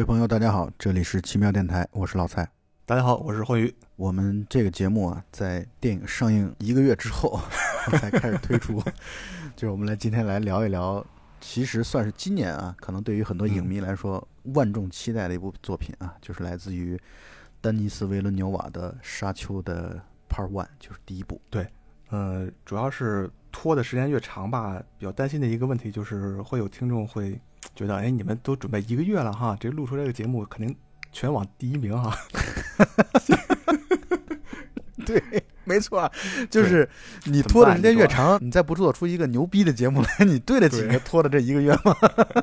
位朋友，大家好，这里是奇妙电台，我是老蔡。大家好，我是霍宇。我们这个节目啊，在电影上映一个月之后 才开始推出，就是我们来今天来聊一聊，其实算是今年啊，可能对于很多影迷来说万众期待的一部作品啊，就是来自于丹尼斯·维伦纽瓦的《沙丘》的 Part One，就是第一部。对，呃，主要是拖的时间越长吧，比较担心的一个问题就是会有听众会觉得，哎，你们都准备一个月了哈，这录出这个节目肯定全网第一名哈。对，没错，就是你拖的时间越长，你再不做出一个牛逼的节目来，你对得起你拖的这一个月吗？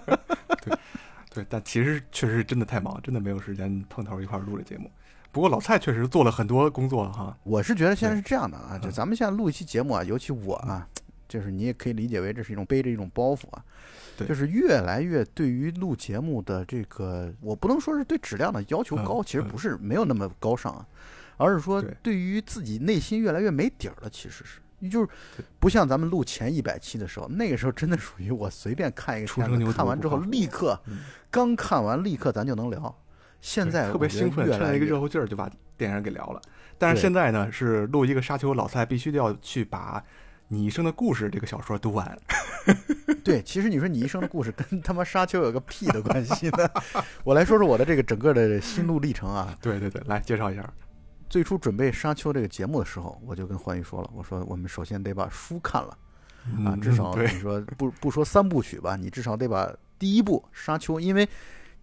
对，对，但其实确实是真的太忙，真的没有时间碰头一块录这节目。不过老蔡确实做了很多工作哈。我是觉得现在是这样的啊，就咱们现在录一期节目啊，尤其我啊，就是你也可以理解为这是一种背着一种包袱啊。就是越来越对于录节目的这个，我不能说是对质量的要求高，其实不是没有那么高尚啊，而是说对于自己内心越来越没底儿了。其实是，你就是不像咱们录前一百期的时候，那个时候真的属于我随便看一个片子，看完之后立刻，刚看完立刻咱就能聊。现在特别兴奋，趁一个热乎劲儿就把电影给聊了。但是现在呢，是录一个沙丘，老蔡必须得要去把。你一生的故事这个小说读完，对，其实你说你一生的故事跟他妈沙丘有个屁的关系呢？我来说说我的这个整个的心路历程啊。对对对，来介绍一下。最初准备沙丘这个节目的时候，我就跟欢愉说了，我说我们首先得把书看了啊，至少你说不不说三部曲吧，你至少得把第一部沙丘，因为。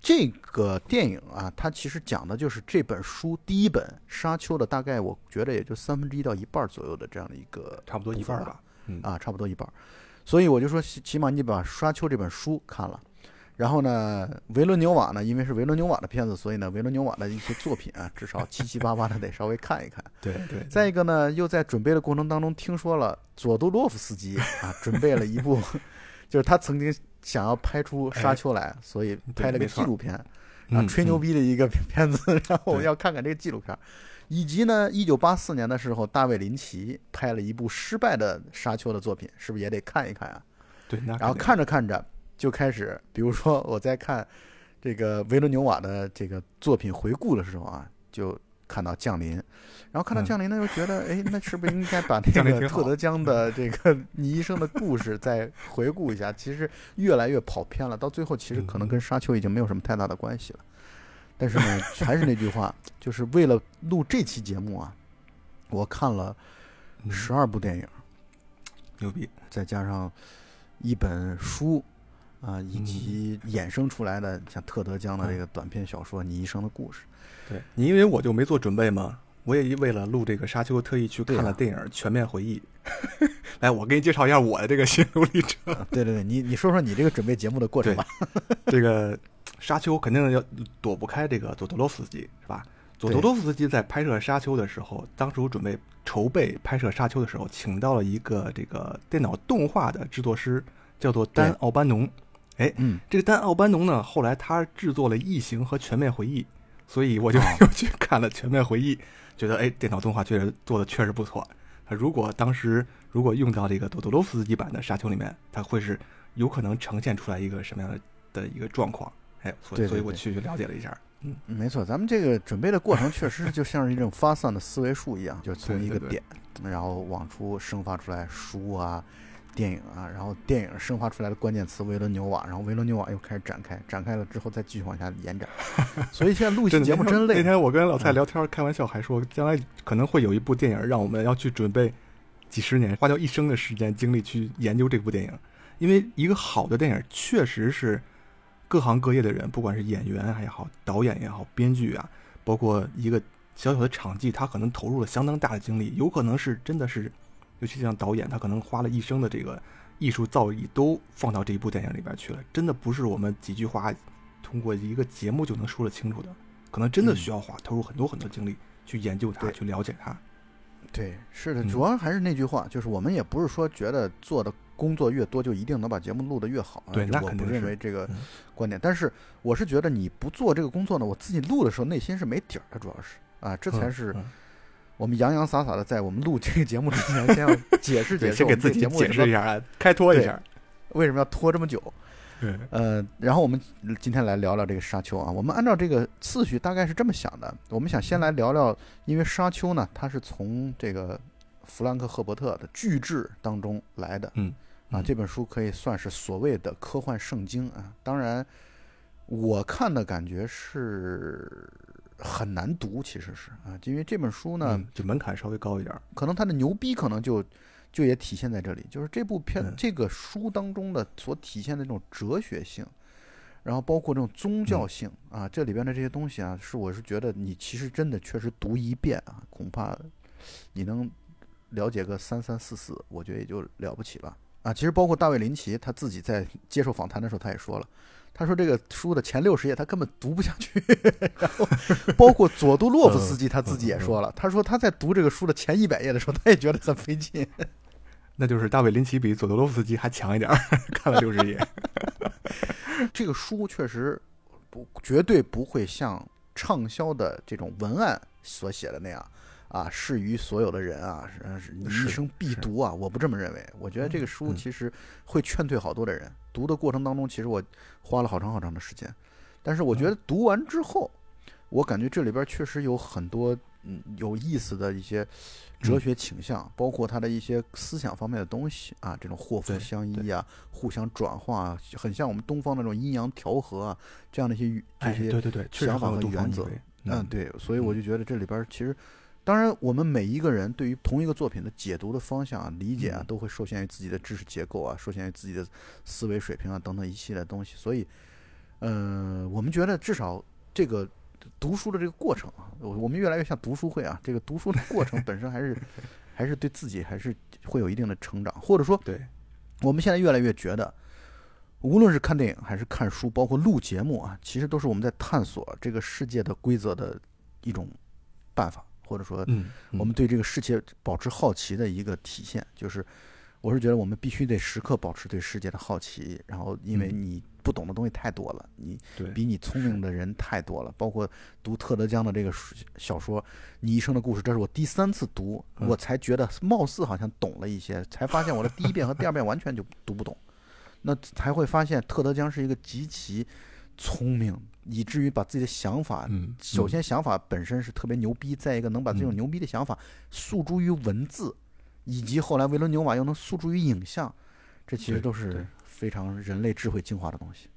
这个电影啊，它其实讲的就是这本书第一本《沙丘》的大概，我觉得也就三分之一到一半左右的这样的一个，差不多一半吧，嗯啊，差不多一半。所以我就说，起码你把《沙丘》这本书看了，然后呢，维伦纽瓦呢，因为是维伦纽瓦的片子，所以呢，维伦纽瓦的一些作品啊，至少 七七八八的得稍微看一看。对对。再一个呢，又在准备的过程当中听说了佐杜洛夫斯基啊，准备了一部，就是他曾经。想要拍出沙丘来，所以拍了个纪录片，啊，吹牛逼的一个片子。然后我要看看这个纪录片，以及呢，一九八四年的时候，大卫林奇拍了一部失败的沙丘的作品，是不是也得看一看啊？对，然后看着看着就开始，比如说我在看这个维伦纽瓦的这个作品回顾的时候啊，就。看到降临，然后看到降临呢，又觉得，哎，那是不是应该把那个特德江的这个你医生的故事再回顾一下？其实越来越跑偏了，到最后其实可能跟沙丘已经没有什么太大的关系了。但是呢，还是那句话，就是为了录这期节目啊，我看了十二部电影，牛逼，再加上一本书啊，以及衍生出来的像特德江的这个短篇小说《你一生的故事》。对你，因为我就没做准备嘛，我也为了录这个沙丘，特意去看了电影《全面回忆》。来，我给你介绍一下我的这个心路历程。对对对，你你说说你这个准备节目的过程吧。这个沙丘肯定要躲不开这个佐多罗夫斯基，是吧？佐多罗夫斯基在拍摄沙丘的时候，当时我准备筹备拍摄沙丘的时候，请到了一个这个电脑动画的制作师，叫做丹奥班农。哎，嗯，这个丹奥班农呢，后来他制作了《异形》和《全面回忆》。所以我就 又去看了《全面回忆》，觉得哎，电脑动画确实做的确实不错。如果当时如果用到这个多多罗夫斯基版的《沙丘》里面，它会是有可能呈现出来一个什么样的的一个状况？哎，所以所以我去了解了一下。嗯，没错，咱们这个准备的过程确实 就像是一种发散的思维树一样，就从一个点，然后往出生发出来书啊。电影啊，然后电影生发出来的关键词维伦纽瓦，然后维伦纽瓦又开始展开，展开了之后再继续往下延展。所以现在录期节目真累。那天我跟老蔡聊天开玩笑，还说将来可能会有一部电影让我们要去准备几十年，花掉一生的时间精力去研究这部电影。因为一个好的电影确实是各行各业的人，不管是演员也好，导演也好，编剧啊，包括一个小小的场记，他可能投入了相当大的精力，有可能是真的是。尤其像导演，他可能花了一生的这个艺术造诣都放到这一部电影里边去了，真的不是我们几句话通过一个节目就能说得清楚的，可能真的需要花投入很多很多精力去研究它，去了解它。对，是的，主要还是那句话，就是我们也不是说觉得做的工作越多就一定能把节目录得越好，对，那我不认为这个观点。但是我是觉得你不做这个工作呢，我自己录的时候内心是没底儿的，主要是啊，这才是。我们洋洋洒洒的在我们录这个节目之前，先要解释解释，先给自己解释一下啊，开脱一下，为什么要拖这么久？对，呃，然后我们今天来聊聊这个《沙丘》啊。我们按照这个次序，大概是这么想的。我们想先来聊聊，因为《沙丘》呢，它是从这个弗兰克·赫伯特的巨制当中来的。嗯，啊，嗯这本书可以算是所谓的科幻圣经啊。当然，我看的感觉是很难读，其实是啊，因为这本书呢，嗯就门槛稍微高一点儿。可能它的牛逼可能就就也体现在这里，就是这部片、嗯这个书当中的所体现的这种哲学性，然后包括这种宗教性、啊，这里边的这些东西啊，是我是觉得你其实真的确实读一遍啊，恐怕你能了解个三三四四，我觉得也就了不起了啊。其实包括大卫林奇他自己在接受访谈的时候，他也说了。他说：“这个书的前六十页他根本读不下去，然后包括佐杜洛夫斯基他自己也说了，他说他在读这个书的前一百页的时候，他也觉得很费劲。那就是大卫林奇比佐杜洛夫斯基还强一点儿，看了六十页。这个书确实不绝对不会像畅销的这种文案所写的那样啊，适于所有的人啊，是是你一生必读啊。我不这么认为，我觉得这个书嗯其实会劝退好多的人。读的过程当中，其实我花了好长好长的时间，但是我觉得读完之后，我感觉这里边确实有很多嗯有意思的一些哲学倾向，包括他的一些思想方面的东西啊，这种祸福相依啊，互相转化啊，很像我们东方那种阴阳调和啊，这样的一些语这哎，些对对对，想法和原则。嗯，对，所以我就觉得这里边儿其实，当然我们每一个人对于同一个作品的解读的方向啊、理解啊，嗯。都会受限于自己的知识结构啊，受限于自己的思维水平啊等等一系列东西。所以，呃，我们觉得至少这个读书的这个过程啊，我我们越来越像读书会啊，这个读书的过程 本身还是还是对自己还是会有一定的成长，或者说对，我们现在越来越觉得，无论是看电影还是看书，包括录节目啊，其实都是我们在探索这个世界的规则的一种办法，或者说我们对这个世界保持好奇的一个体现。就是我是觉得我们必须得时刻保持对世界的好奇，然后因为嗯。你不懂的东西太多了，你比你聪明的人太多了，包括读特德·江的这个小说《你一生的故事》，这是我第三次读，嗯。我才觉得貌似好像懂了一些，才发现我的第一遍和第二遍完全就读不懂，那才会发现特德·江是一个极其聪明，以至于把自己的想法，嗯，首先想法本身是特别牛逼，再一个能把这种嗯牛逼的想法诉诸于文字，以及后来维伦纽瓦又能诉诸于影像，这其实都是非常人类智慧进化的东西。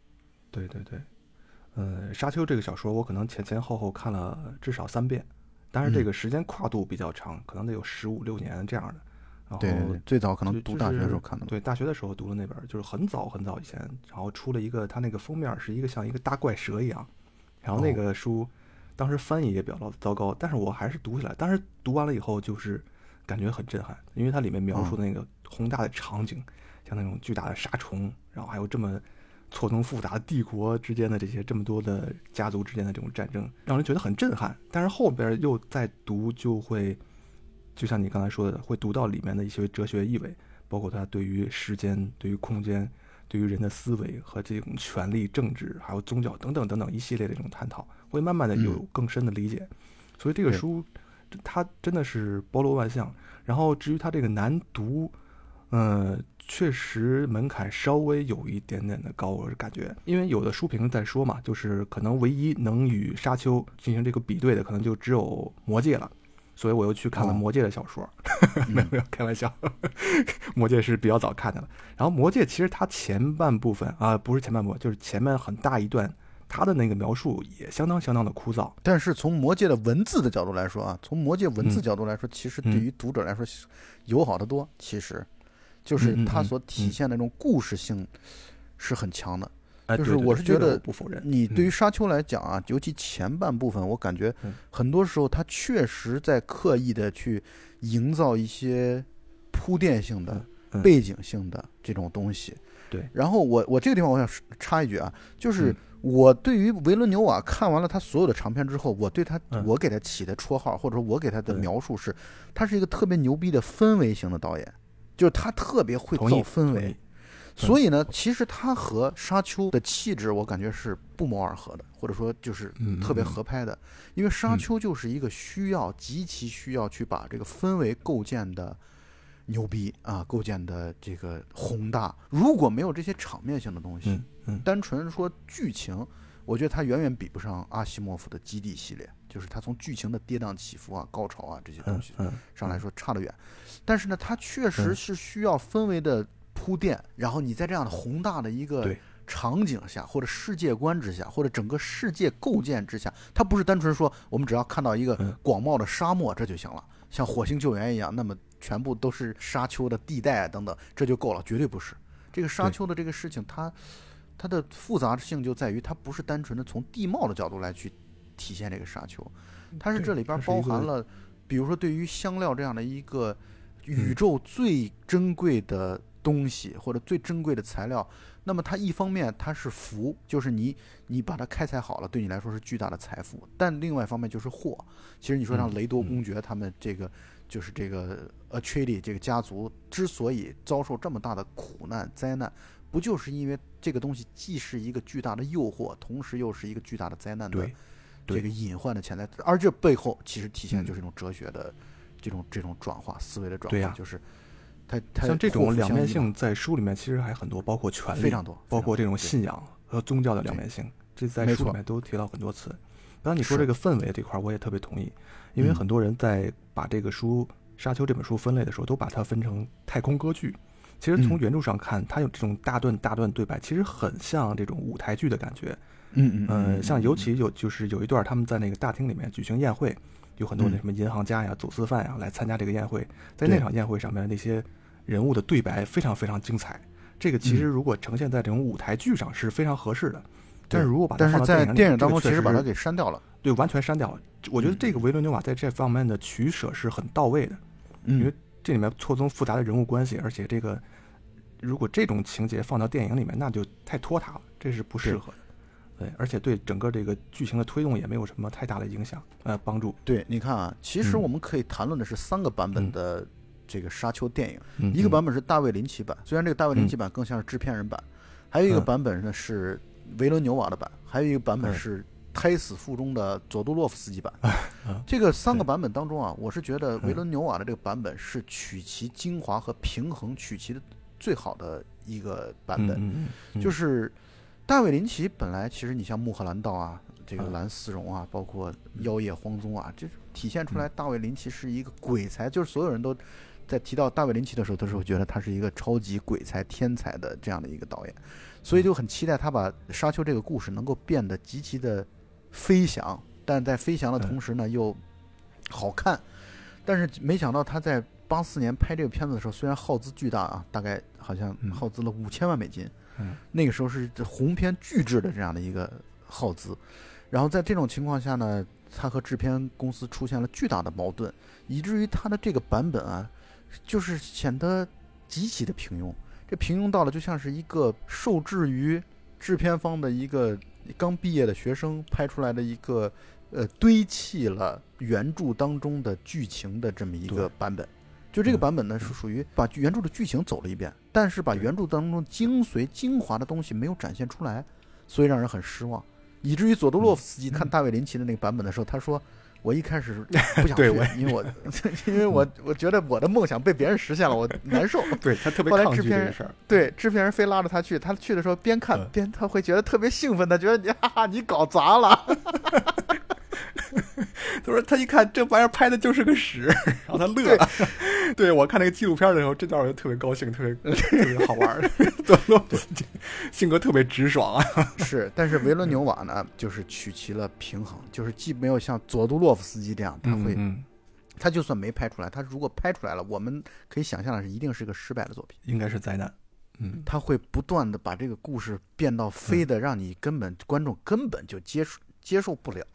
对对对，呃，《沙丘》这个小说我可能前前后后看了至少三遍，但是这嗯。个时间跨度比较长，可能得有十五六年这样的。然后最早可能读大学的时候看的吧。对，大学的时候读的那本儿，就是很早很早以前，然后出了一个，它那个封面是一个像一个大怪蛇一样，然后那哦个书当时翻译也比较糟糕，但是我还是读起来，当时读完了以后就是感觉很震撼，因为它里面描述的那个宏大的场景，像那种巨大的沙虫，然后还有这么错综复杂的帝国之间的这些这么多的家族之间的这种战争，让人觉得很震撼。但是后边又再读就会，就像你刚才说的，会读到里面的一些哲学意味，包括他对于时间、对于空间、对于人的思维和这种权力、政治，还有宗教等等等等一系列的这种探讨，会慢慢的有嗯更深的理解。所以这个书，它真的是包罗万象。然后至于它这个难读，呃，确实门槛稍微有一点点的高，我是感觉，因为有的书评在说嘛，就是可能唯一能与《沙丘》进行这个比对的，可能就只有《魔戒》了。所以我又去看了哦《魔戒》的小说，嗯 没有没有开玩笑，《魔戒》是比较早看的了。然后《魔戒》其实它前半部分啊、不是前半部分，就是前面很大一段，它的那个描述也相当相当的枯燥。但是从魔界的文字的角度来说啊，从魔界文字嗯角度来说，其实嗯对于读者来说友好的多。其实，就是它所体嗯现的那种故事性是很强的。哎，就是我是觉得不否认。你对于嗯。沙丘来讲啊，尤其前半部分，我感觉嗯。很多时候他确实在刻意的去营造一些铺垫性的、背景性的这种东西。对。然后我我这个地方我想插一句啊，就是嗯。我对于维伦纽瓦看完了他所有的长片之后，我对他嗯。我给他起的绰号或者说我给他的描述是，他是一个特别牛逼的氛围型的导演，就是他特别会造氛围。所以呢，其实它和沙丘的气质，我感觉是不谋而合的，或者说就是嗯特别嗯合拍的。因为沙嗯丘就是一个需要极其需要去把这个氛围构建的牛逼啊，构建的这个宏大。如果没有这些场面性的东西，单纯说剧情，我觉得它远远比不上阿西莫夫的《基地》系列，就是它从剧情的跌宕起伏啊、高潮啊这些东西上来说差得远。但是呢，它确实嗯是需要氛围的铺垫，然后你在这样的宏大的一个场景下，或者世界观之下，或者整个世界构建之下，它不是单纯说我们只要看到一个嗯。广袤的沙漠这就行了，像火星救援一样，那么全部都是沙丘的地带啊等等，这就够了，绝对不是。这个沙丘的这个事情，它它的复杂性就在于它不是单纯的从地貌的角度来去体现这个沙丘，它是这里边包含了，比如说对于香料这样的一个宇嗯。宙最珍贵的东西或者最珍贵的材料，那么它一方面它是福，就是你你把它开采好了，对你来说是巨大的财富，但另外一方面就是祸。其实你说像嗯雷多嗯公爵他们这个。就是这个 Atreides 这个家族之所以遭受这么大的苦难灾难，不就是因为这个东西既是一个巨大的诱惑，同时又是一个巨大的灾难的这个隐患的潜在，而这背后其实体现的嗯就是一种哲学的这种这种转化思维的转化，就是它它像这种两面性在书里面其实还很多，包括权力，非常多，包括这种信仰和宗教的两面性，这在书里面都提到很多次。刚才你说这个氛围这块，我也特别同意，因为嗯很多人在把这个书《沙丘》这本书分类的时候，都把它分成太空歌剧。其实从嗯原著上看，它有这种大段大段对白，其实很像这种舞台剧的感觉。嗯嗯嗯，像尤嗯其有就是有一段他们在那个大厅里面举行宴会，有很多那嗯。什么银行家呀、走私犯呀来参加这个宴会，在那场宴会上面那些人物的对白非常非常精彩。这个其实嗯。如果呈现在这种舞台剧上是非常合适的，但是如果把它但是放在电影当中其实把它给删掉了，对完全删掉了。我觉得嗯。这个维伦纽瓦在这方面的取舍是很到位的，因为嗯，这里面错综复杂的人物关系，而且这个如果这种情节放到电影里面，那就太拖沓了，这是不适合的。对，而且对整个这个剧情的推动也没有什么太大的影响，呃，帮助。对，你看啊，其实嗯。我们可以谈论的是三个版本嗯。的这个沙丘电影，嗯一个版本是大卫林奇版，虽然这个大卫林奇版更像是制片人版，还有一个嗯。版本呢是维伦纽瓦的版，还有一个版本嗯。是胎死腹中的佐杜洛夫斯基版。嗯这个三个版本当中啊，我是觉得维嗯。伦纽瓦的这个版本是取其精华和平衡取其的最好的一个版本。就是大卫林奇本来其实你像穆赫兰道啊，这个嗯。蓝丝绒啊，包括妖夜荒踪啊，这体现出来大卫林奇是一个鬼才，就是所有人都在提到大卫林奇的时候，都是会觉得他是一个超级鬼才、天才的这样的一个导演，所以就很期待他把沙丘这个故事能够变得极其的飞翔，但在飞翔的同时呢又好看，但是没想到他在八四年拍这个片子的时候，虽然耗资巨大啊，大概好像嗯。耗资了五千万美金，嗯那个时候是红片巨制的这样的一个耗资，然后在这种情况下呢，他和制片公司出现了巨大的矛盾，以至于他的这个版本啊，就是显得极其的平庸。这平庸到了就像是一个受制于制片方的一个刚毕业的学生拍出来的一个呃堆砌了原著当中的剧情的这么一个版本。就这个版本呢，是属于把原著的剧情走了一遍，但是把原著当中精髓、精华的东西没有展现出来，所以让人很失望。以至于佐多洛夫斯基看大卫林奇的那个版本的时候，他说：“我一开始不想 去，因为我因为我我觉得我的梦想被别人实现了，我难受。对他特别抗拒这个事儿。对，制片人非拉着他去，他去的时候边看嗯边他会觉得特别兴奋，他觉得你哈哈你搞砸了。他说他一看这玩意儿拍的就是个屎，然后他乐了。对我看那个纪录片的时候，这段我就特别高兴，特别特别好玩儿。多洛夫性格特别直爽啊。是，但是维伦纽瓦呢，就是取其了平衡，就是既没有像佐杜洛夫斯基这样，他会，嗯，他就算没拍出来，他如果拍出来了，我们可以想象的是，一定是个失败的作品。应该是灾难。嗯，他会不断的把这个故事变到非的，让你根本观众根本就接受接受不了。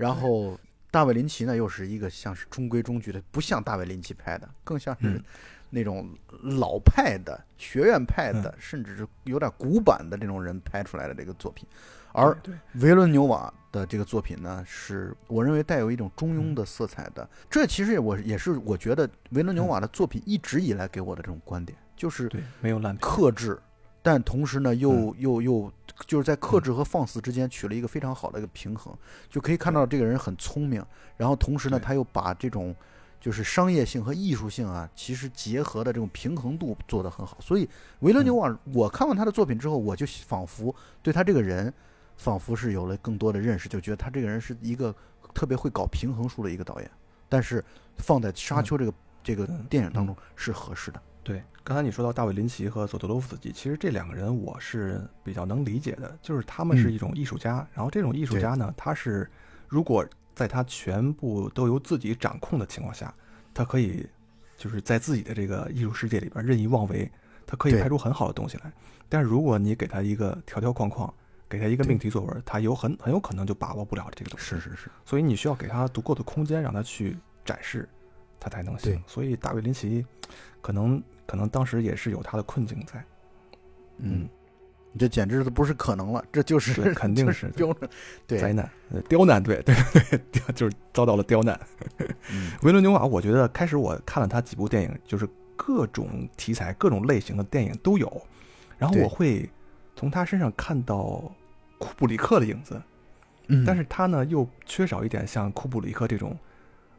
然后大卫林奇呢，又是一个像是中规中矩的，不像大卫林奇拍的，更像是嗯那种老派的学院派的，甚至是有点古板的这种人拍出来的这个作品。而，维伦纽瓦的这个作品呢，是我认为带有一种中庸的色彩的。这其实我也是我觉得维伦纽瓦的作品一直以来给我的这种观点，就是对，没有烂片。克制，但同时呢，又嗯又又就是在克制和放肆之间取了一个非常好的一个平衡，就可以看到这个人很聪明，然后同时呢，他又把这种就是商业性和艺术性啊，其实结合的这种平衡度做得很好。所以维伦纽瓦，我看完他的作品之后，我就仿佛对他这个人，仿佛是有了更多的认识，就觉得他这个人是一个特别会搞平衡术的一个导演。但是放在《沙丘》这个这个电影当中是合适的。对，刚才你说到大卫林奇和佐德洛夫斯基，其实这两个人我是比较能理解的，就是他们是一种艺术家，然后这种艺术家呢，他是如果在他全部都由自己掌控的情况下，他可以就是在自己的这个艺术世界里边任意妄为，他可以拍出很好的东西来。但是如果你给他一个条条框框，给他一个命题作文，他有很很有可能就把握不了这个东西。是是是，所以你需要给他足够的空间，让他去展示，他才能行。所以大卫林奇可能可能当时也是有他的困境在。嗯。这简直都不是可能了，这就是肯定是 标准，对灾难，刁难，对对对，就是遭到了刁难。维伦纽瓦，我觉得开始我看了他几部电影，就是各种题材、各种类型的电影都有，然后我会从他身上看到库布里克的影子，但是他呢又缺少一点像库布里克这种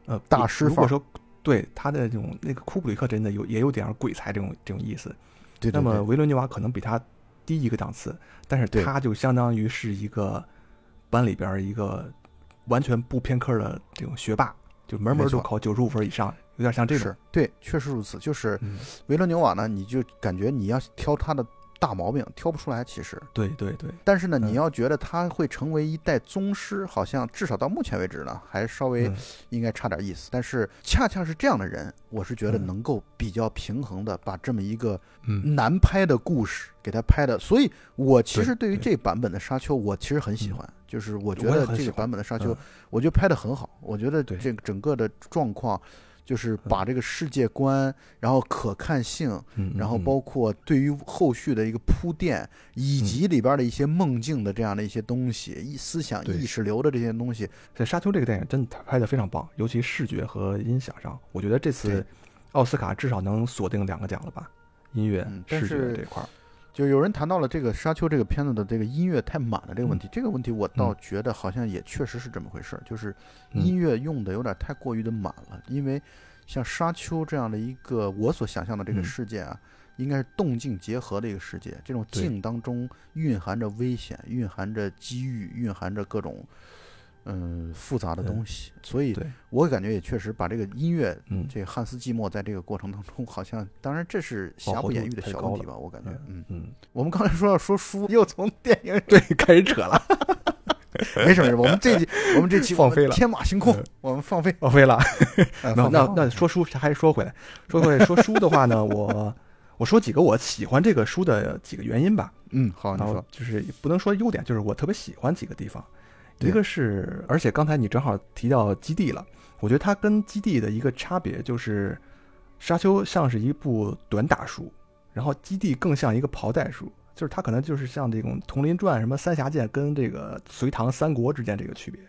呃大师。如果说对他的这种那个库布里克真的有也有点鬼才这种这种意思，对，那么维伦纽瓦可能比他。低一个档次，但是他就相当于是一个班里边一个完全不偏科的这种学霸，就门门都考九十五分以上，有点像这种。对，确实如此。就是维伦纽瓦呢，你就感觉你要挑他的。大毛病挑不出来，其实对对对，但是呢，你要觉得他会成为一代宗师，好像至少到目前为止呢，还稍微应该差点意思。但是恰恰是这样的人，我是觉得能够比较平衡的把这么一个难拍的故事给他拍的。所以，我其实对于这版本的沙丘，我其实很喜欢，就是我觉得这个版本的沙丘，我觉得拍的很好。我觉得这整个的状况。就是把这个世界观，然后可看性，然后包括对于后续的一个铺垫，以及里边的一些梦境的这样的一些东西，意思想意识流的这些东西，在《沙丘》这个电影真的拍的非常棒，尤其视觉和音响上，我觉得这次奥斯卡至少能锁定两个奖了吧？音乐、视觉这块儿。就有人谈到了这个《沙丘》这个片子的这个音乐太满了这个问题，这个问题我倒觉得好像也确实是这么回事儿，就是音乐用的有点太过于的满了。因为像《沙丘》这样的一个我所想象的这个世界啊，应该是动静结合的一个世界，这种静当中蕴含着危险，蕴含着机遇，蕴含着各种。嗯，复杂的东西，所以我感觉也确实把这个音乐，嗯，这个汉斯季默在这个过程当中，好像当然这是瑕不掩瑜的小问题吧，我感觉，嗯嗯。我们刚才说要说书，又从电影 对开始扯了，没事没事，我们这期 我们这期放飞了，天马行空，我们放飞。放飞了。那那那说书还是说回来，说回来说书的话呢，我我说几个我喜欢这个书的几个原因吧。嗯，好，你说，就是不能说优点，就是我特别喜欢几个地方。一个是，而且刚才你正好提到基地了，我觉得它跟基地的一个差别就是，沙丘像是一部短打书，然后基地更像一个袍带书，就是它可能就是像这种《佟林传》什么三峡剑跟这个隋唐三国之间这个区别，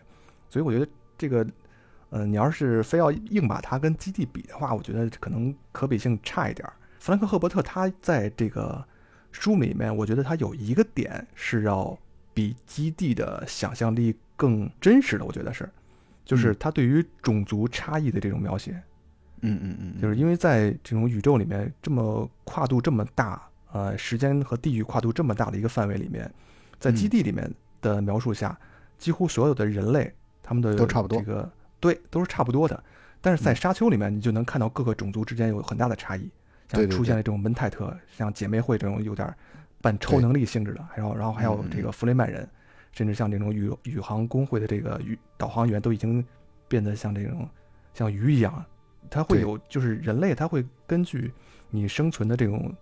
所以我觉得这个，呃，你要是非要硬把它跟基地比的话，我觉得可能可比性差一点。弗兰克·赫伯特他在这个书里面，我觉得他有一个点是要比基地的想象力。更真实的，我觉得是，就是他对于种族差异的这种描写，嗯嗯嗯，就是因为在这种宇宙里面这么跨度这么大，呃，时间和地域跨度这么大的一个范围里面，在基地里面的描述下，几乎所有的人类他们的都差不多，这个对都是差不多的，但是在沙丘里面，你就能看到各个种族之间有很大的差异，像出现了这种门泰特，像姐妹会这种有点半超能力性质的，还有然后还有这个弗雷曼人。甚至像这种宇宇航工会的这个宇导航员都已经变得像这种像鱼一样，它会有就是人类，它会根据你生存的这种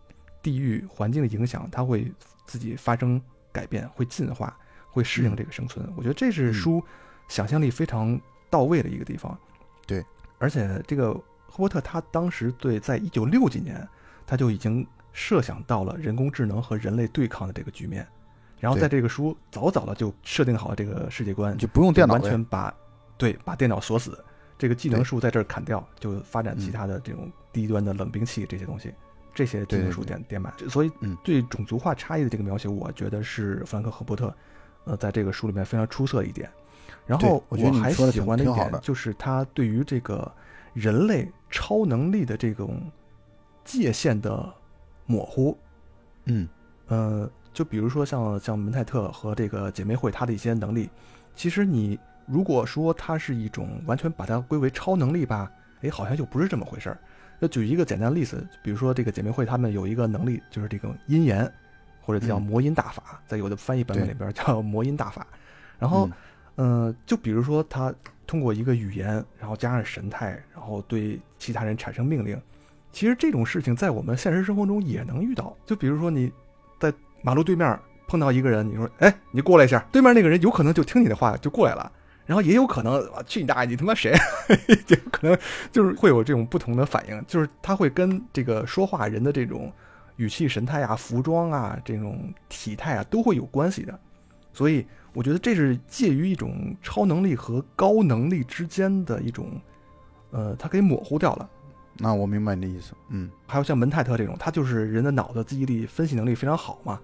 地域环境的影响，它会自己发生改变，会进化，会适应这个生存。我觉得这是书想象力非常到位的一个地方。对，而且这个赫伯特他当时对在一九六几年他就已经设想到了人工智能和人类对抗的这个局面。然后在这个书早早的就设定好了这个世界观，就不用电脑，完全把，对，把电脑锁死，这个技能树在这儿砍掉，就发展其他的这种低端的冷兵器这些东西，这些技能树点点满。所以，对种族化差异的这个描写，我觉得是弗兰克·赫伯特，呃，在这个书里面非常出色一点。然后我还喜欢的一点就是他对于这个人类超能力的这种界限的模糊。嗯呃，就比如说像像门泰特和这个姐妹会，它的一些能力，其实你如果说它是一种完全把它归为超能力吧，哎，好像就不是这么回事儿。就举一个简单的例子，比如说这个姐妹会，他们有一个能力，就是这个阴言，或者叫嗯魔音大法，在有的翻译版本里边叫魔音大法。然后，嗯呃，就比如说他通过一个语言，然后加上神态，然后对其他人产生命令。其实这种事情在我们现实生活中也能遇到。就比如说你在马路对面碰到一个人，你说：“哎，你过来一下。”对面那个人有可能就听你的话就过来了，然后也有可能，去你大爷，你他妈谁？有可能就是会有这种不同的反应，就是他会跟这个说话人的这种语气、神态啊、服装啊、这种体态啊都会有关系的。所以我觉得这是介于一种超能力和高能力之间的一种，呃，它给模糊掉了。那我明白你的意思。嗯，还有像门泰特这种，他就是人的脑子记忆力、分析能力非常好嘛。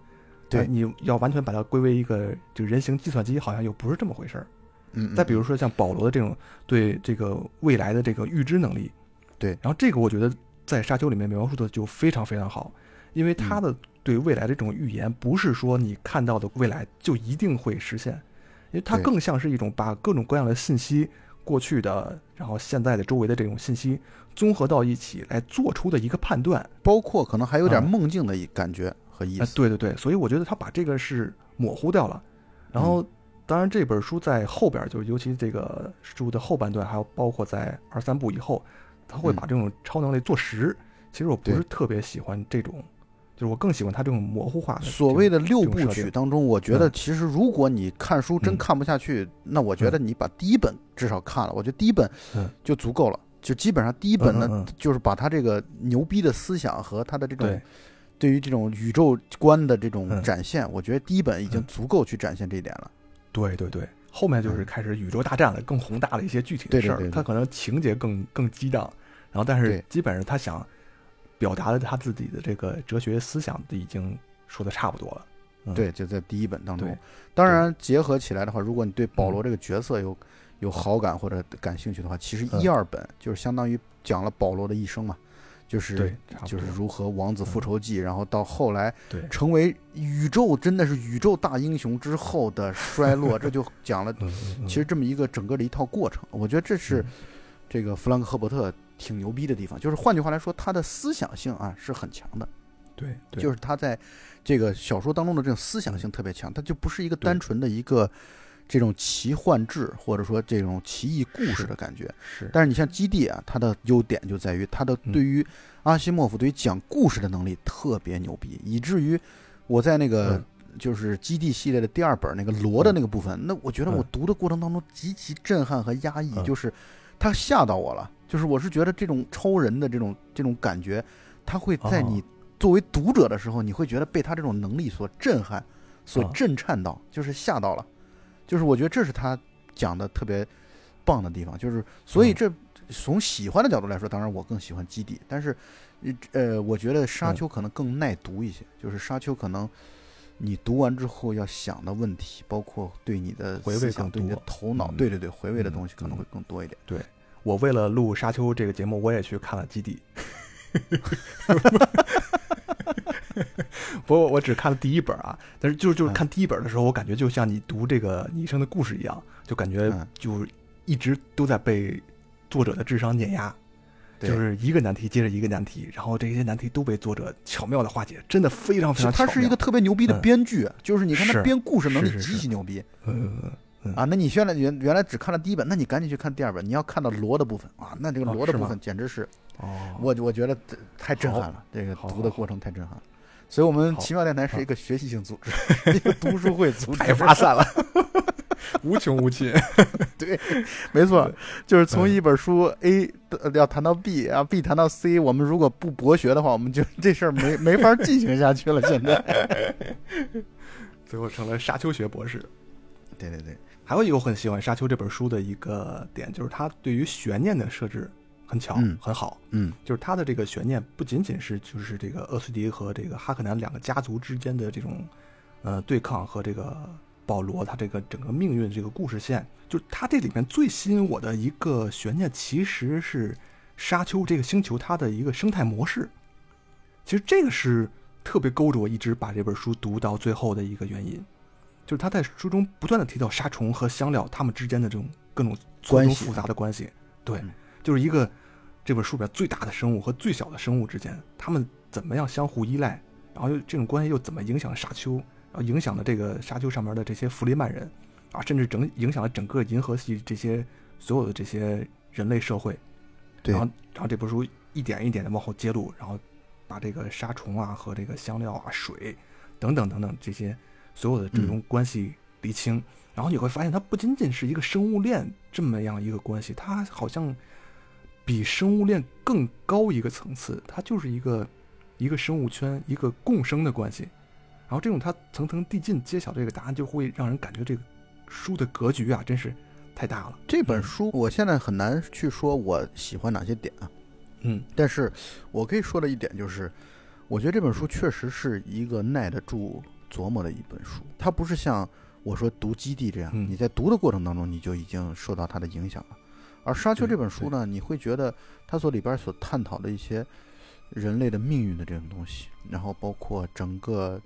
对呃你要完全把它归为一个这个人形计算机，好像又不是这么回事儿。嗯，再比如说像保罗的这种对这个未来的这个预知能力，对然后这个我觉得在沙丘里面描述的就非常非常好，因为他的对未来的这种预言，不是说你看到的未来就一定会实现，因为它更像是一种把各种各样的信息，过去的，然后现在的周围的这种信息综合到一起来做出的一个判断。包括可能还有点啊梦境的一感觉和意哎，思。对对对，所以我觉得他把这个是模糊掉了。然后，当然这本书在后边儿，就尤其这个书的后半段，还有包括在二三部以后，他会把这种超能力做实。其实我不是特别喜欢这种，就是我更喜欢他这种模糊化的。所谓的六部曲当中，我觉得嗯。其实如果你看书真嗯。看不下去，那我觉得你把第一本至少看了，我觉得第一本嗯。就足够了。就基本上第一本呢，嗯嗯嗯。就是把他这个牛逼的思想和他的这种对。对于这种宇宙观的这种嗯。展现，我觉得第一本已经嗯。足够去展现这一点了。对对对，后面就是嗯。开始宇宙大战了，更宏大的一些具体的事儿他可能情节更更激荡，然后但是基本上他想表达了他自己的这个哲学思想已经说的差不多了。嗯。对，就在第一本当中对。当然，结合起来的话，如果你对保罗嗯。这个角色有有好感或者感兴趣的话，其实嗯。一二本就是相当于讲了保罗的一生嘛，就是就是如何王子复嗯仇记，然后到后来成为宇宙真的是宇宙大英雄之后的衰落，这就讲了其实这么一个整个的一套过程。我觉得这是嗯。这个弗兰克·赫伯特挺牛逼的地方，就是换句话来说，他的思想性啊是很强的。对对，就是他在这个小说当中的这种思想性特别强，它就不是一个单纯的一个这种奇幻志或者说这种奇异故事的感觉。是，但是你像基地啊，它的优点就在于它的嗯。对于阿西莫夫对于讲故事的能力特别牛逼，以至于我在那个嗯。就是基地系列的第二本那个罗的那个部分，那我觉得我嗯读的过程当中极其震撼和压抑，嗯。就是他吓到我了，就是我是觉得这种超人的这种这种感觉，他会在哦。你作为读者的时候，你会觉得被他这种能力所震撼、所啊震颤到，就是吓到了，就是我觉得这是他讲的特别棒的地方，就是所以嗯。这从喜欢的角度来说，当然我更喜欢基地，但是呃，我觉得沙嗯。丘可能更耐读一些，就是沙丘可能。你读完之后要想的问题，包括对你的回味思想、更对你的头脑，嗯。对对对，回味的嗯东西可能嗯。会更多一点。我为了录《沙丘》这个节目，我也去看了《基地》不过我只看了第一本啊，但是就是就是嗯。看第一本的时候，我感觉就像你读这个你一生的故事一样，就感觉嗯。就一直都在被作者的智商碾压，对。就是一个难题接着一个难题，然后这些难题都被作者巧妙的化解，真的非常非常巧妙。他是一个特别牛逼的嗯。编剧，就是你看他编故事能力极其牛逼。嗯嗯啊。那你原来原原来只看了第一本，那你赶紧去看第二本，你要看到罗的部分啊，那这个哦罗的部分简直是哦，我我觉得这太震撼了，这个读的过程太震撼了。所以，我们奇妙电台是一个学习性组织，一个读书会组织，太发散了，无穷无尽。对，没错，就是从嗯一本书 A 呃要谈到 B 啊，B 谈到 C，我们如果不博学的话，我们就这事儿没没法进行下去了。现在，最后成了沙丘学博士。对对对，还有一个我很喜欢《沙丘》这本书的一个点，就是它对于悬念的设置很巧，嗯很好。嗯就是它的这个悬念不仅仅是就是这个厄斯迪和这个哈克南两个家族之间的这种呃对抗和这个保罗他这个整个命运这个故事线，就是它这里面最吸引我的一个悬念，其实是沙丘这个星球它的一个生态模式。其实这个是特别勾着我一直把这本书读到最后的一个原因，就是他在书中不断的提到沙虫和香料它们之间的这种各种错综复杂的关系。对，就是一个这本书里边最大的生物和最小的生物之间，它们怎么样相互依赖，然后又这种关系又怎么影响沙丘，然后影响了这个沙丘上面的这些弗里曼人啊，甚至整影响了整个银河系这些所有的这些人类社会。对，然后然后这本书一点一点的往后揭露，然后。把这个沙虫啊和这个香料啊、水等等等等这些所有的这种关系厘清，然后你会发现它不仅仅是一个生物链这么样一个关系，它好像比生物链更高一个层次，它就是一个一个生物圈一个共生的关系。然后这种它层层递进揭晓这个答案，就会让人感觉这个书的格局啊真是太大了。这本书我现在很难去说我喜欢哪些点啊。嗯，但是我可以说的一点就是，我觉得这本书确实是一个耐得住琢磨的一本书。它不是像我说读《基地》这样，你在读的过程当中你就已经受到它的影响了。而《沙丘》这本书呢，你会觉得它所里边所探讨的一些人类的命运的这种东西，然后包括整个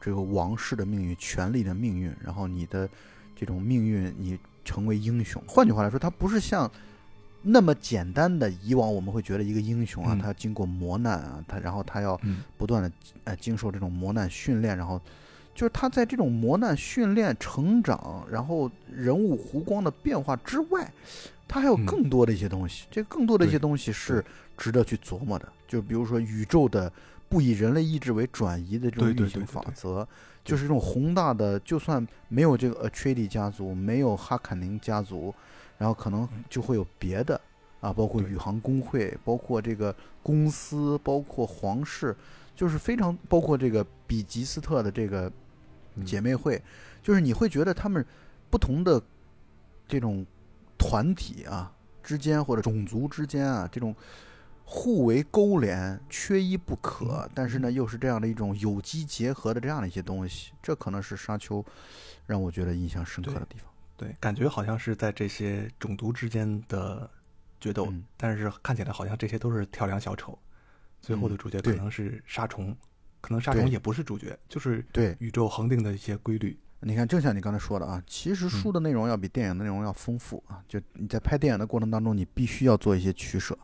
这个王室的命运、权力的命运，然后你的这种命运，你成为英雄。换句话来说，它不是像。那么简单的，以往我们会觉得一个英雄啊，他经过磨难啊，他然后他要不断的呃经受这种磨难训练，然后就是他在这种磨难训练成长，然后人物弧光的变化之外，他还有更多的一些东西。这更多的一些东西是值得去琢磨的。就比如说宇宙的不以人类意志为转移的这种运行法则，就是这种宏大的，就算没有这个 Atreides 家族，没有哈坎宁家族。然后可能就会有别的啊，包括宇航工会，包括这个公司，包括皇室，就是非常包括这个比吉斯特的这个姐妹会，就是你会觉得他们不同的这种团体啊之间或者种族之间啊这种互为勾连，缺一不可。但是呢，又是这样的一种有机结合的这样的一些东西，这可能是沙丘让我觉得印象深刻的地方。对，感觉好像是在这些种族之间的决斗，但是看起来好像这些都是跳梁小丑，最后的主角可能是沙虫，可能沙虫也不是主角，就是对宇宙恒定的一些规律。你看，正像你刚才说的啊，其实书的内容要比电影的内容要丰富啊。就你在拍电影的过程当中，你必须要做一些取舍，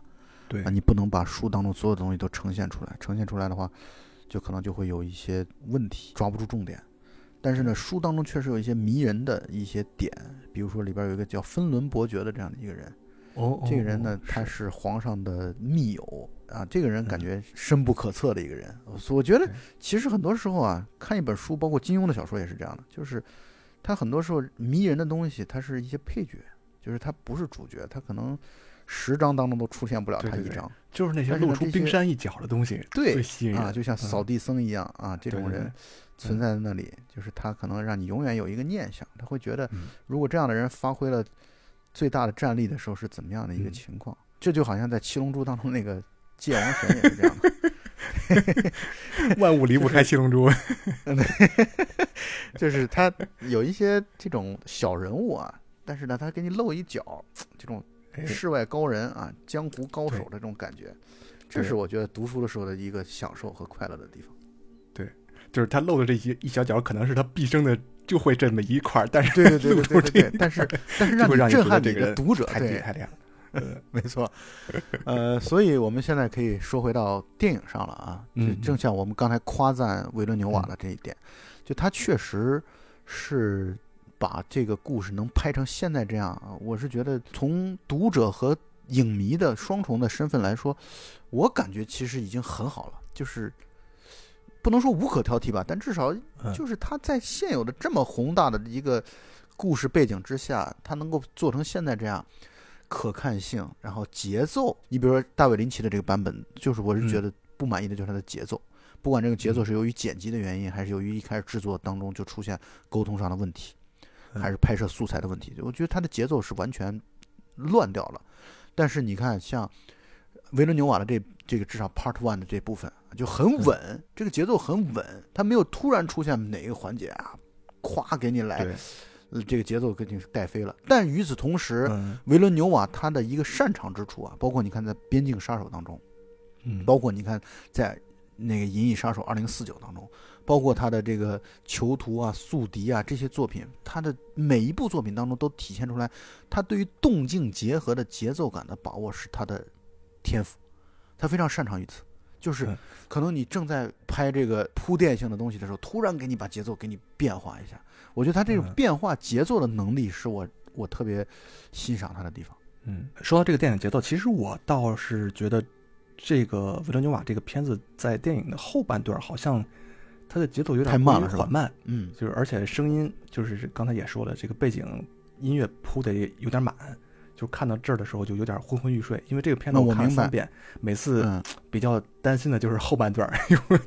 对啊，你不能把书当中所有的东西都呈现出来，呈现出来的话，就可能就会有一些问题，抓不住重点。但是呢，书当中确实有一些迷人的一些点，比如说里边有一个叫芬伦伯爵的这样的一个人，哦，这个人呢，他是。皇上的密友啊，这个人感觉深不可测的一个人。我觉得其实很多时候啊，看一本书，包括金庸的小说也是这样的，就是他很多时候迷人的东西，他是一些配角，就是他不是主角，他可能十章当中都出现不了他一章，就是那些露出冰山一角的东西，对啊，就像扫地僧一样啊，这种人。存在在那里，就是他可能让你永远有一个念想，他会觉得，如果这样的人发挥了最大的战力的时候是怎么样的一个情况？这就好像在《七龙珠》当中那个界王神也是这样的，万物离不开七龙珠。就是他有一些这种小人物啊，但是呢，他给你露一脚，这种世外高人啊，江湖高手的这种感觉，这是我觉得读书的时候的一个享受和快乐的地方。对就是他露的这些一小角，可能是他毕生的就会这么一块儿但是对对对对 对，但是但是让你震撼这个读者太厉害了，呃，没错，呃，所以我们现在可以说回到电影上了啊，就正像我们刚才夸赞维伦纽瓦的这一点，就他确实是把这个故事能拍成现在这样啊，我是觉得从读者和影迷的双重的身份来说，我感觉其实已经很好了，就是。不能说无可挑剔吧，但至少就是他在现有的这么宏大的一个故事背景之下，他能够做成现在这样可看性，然后节奏。你比如说大卫林奇的这个版本，就是我是觉得不满意的就是他的节奏，不管这个节奏是由于剪辑的原因，还是由于一开始制作当中就出现沟通上的问题，还是拍摄素材的问题，我觉得他的节奏是完全乱掉了。但是你看，像维伦纽瓦的这这个至少 Part One 的这部分。就很稳，这个节奏很稳，它没有突然出现哪个环节啊，咵给你来，呃这个节奏给你带飞了。但与此同时，嗯维伦纽瓦他的一个擅长之处啊，包括你看在《边境杀手》当中，嗯，包括你看在那个《银翼杀手二零四九》当中，包括他的这个《囚徒》啊、《宿敌》啊这些作品，他的每一部作品当中都体现出来，他对于动静结合的节奏感的把握是他的天赋，他非常擅长于此。就是嗯可能你正在拍这个铺垫性的东西的时候，突然给你把节奏给你变化一下，我觉得他这种嗯变化节奏的能力是我我特别欣赏他的地方。嗯，说到这个电影节奏，其实我倒是觉得这个维伦纽瓦这个片子在电影的后半段好像它的节奏有点太慢了是缓慢，嗯，就是而且声音就是刚才也说了，这个背景音乐铺的也有点满，就看到这儿的时候就有点昏昏欲睡。因为这个片子看了三遍，每次嗯，比较担心的就是后半段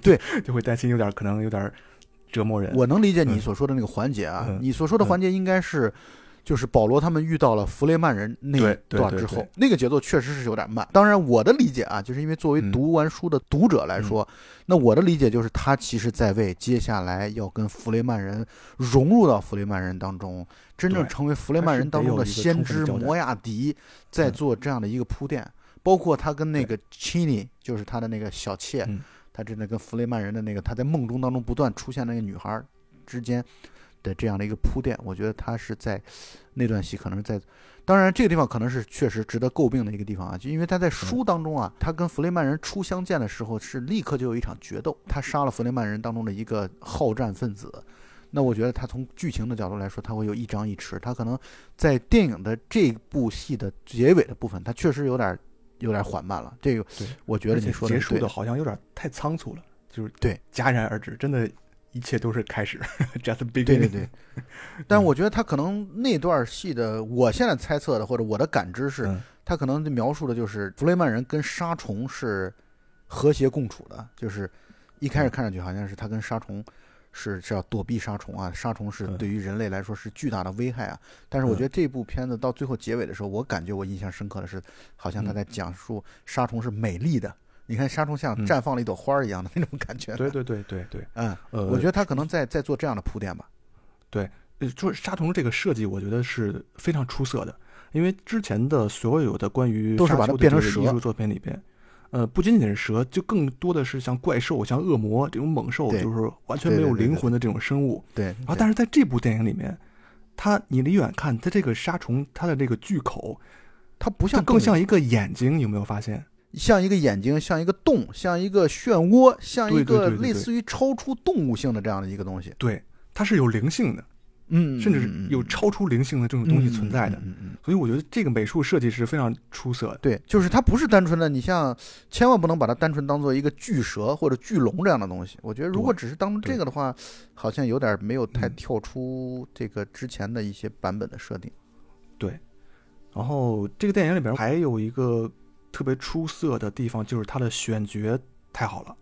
对，就会担心有点可能有点折磨人。我能理解你嗯所说的那个环节啊，嗯你所说的环节应该是，就是保罗他们遇到了弗雷曼人那一段之后，那个节奏确实是有点慢。当然，我的理解啊，就是因为作为嗯。读完书的读者来说，那我的理解就是他其实在为接下来要跟弗雷曼人融入到弗雷曼人当中，真正成为弗雷曼人当中的先知摩亚迪，在嗯做这样的一个铺垫。包括他跟那个 Chini，就是他的那个小妾，嗯。他真的跟弗雷曼人的那个他在梦中当中不断出现那个女孩儿之间的这样的一个铺垫，我觉得他是在那段戏可能是在，当然这个地方可能是确实值得诟病的一个地方啊，就因为他在书当中啊，他跟弗雷曼人初相见的时候是立刻就有一场决斗，他杀了弗雷曼人当中的一个好战分子。那我觉得他从剧情的角度来说，他会有一张一弛，他可能在电影的这部戏的结尾的部分，他确实有点有点缓慢了。这个，我觉得你说的结束的好像有点太仓促了，就是对戛然而止，真的，一切都是开始，just beginning。对对对，但我觉得他可能那段戏的，我现在猜测的或者我的感知是，嗯他可能描述的就是弗雷曼人跟沙虫是和谐共处的，就是一开始看上去好像是他跟沙虫是是要躲避沙虫啊，沙虫是嗯对于人类来说是巨大的危害啊。但是我觉得这部片子到最后结尾的时候，我感觉我印象深刻的是，好像他在讲述沙虫是美丽的。你看沙虫像嗯绽放了一朵花儿一样的那种感觉。对对对对对，嗯，呃，我觉得他可能在在做这样的铺垫吧。对，就是沙虫这个设计，我觉得是非常出色的，因为之前的所有的关于都是把它变成蛇这个艺术作品里边，呃，不仅仅是蛇，就更多的是像怪兽、像恶魔这种猛兽，就是完全没有对对对对灵魂的这种生物。对，然后，但是在这部电影里面，它你离远看，它这个沙虫它的这个巨口，它不像更像一个眼睛，有没有发现？像一个眼睛，像一个洞，像一个漩涡，像一个类似于超出动物性的这样的一个东西。对，它是有灵性的，嗯，甚至是有超出灵性的这种东西存在的。嗯嗯嗯嗯所以我觉得这个美术设计是非常出色的。对，就是它不是单纯的，你像千万不能把它单纯当做一个巨蛇或者巨龙这样的东西。我觉得如果只是当成这个的话，好像有点没有太嗯跳出这个之前的一些版本的设定。对然后这个电影里边还有一个特别出色的地方，就是他的选角太好了。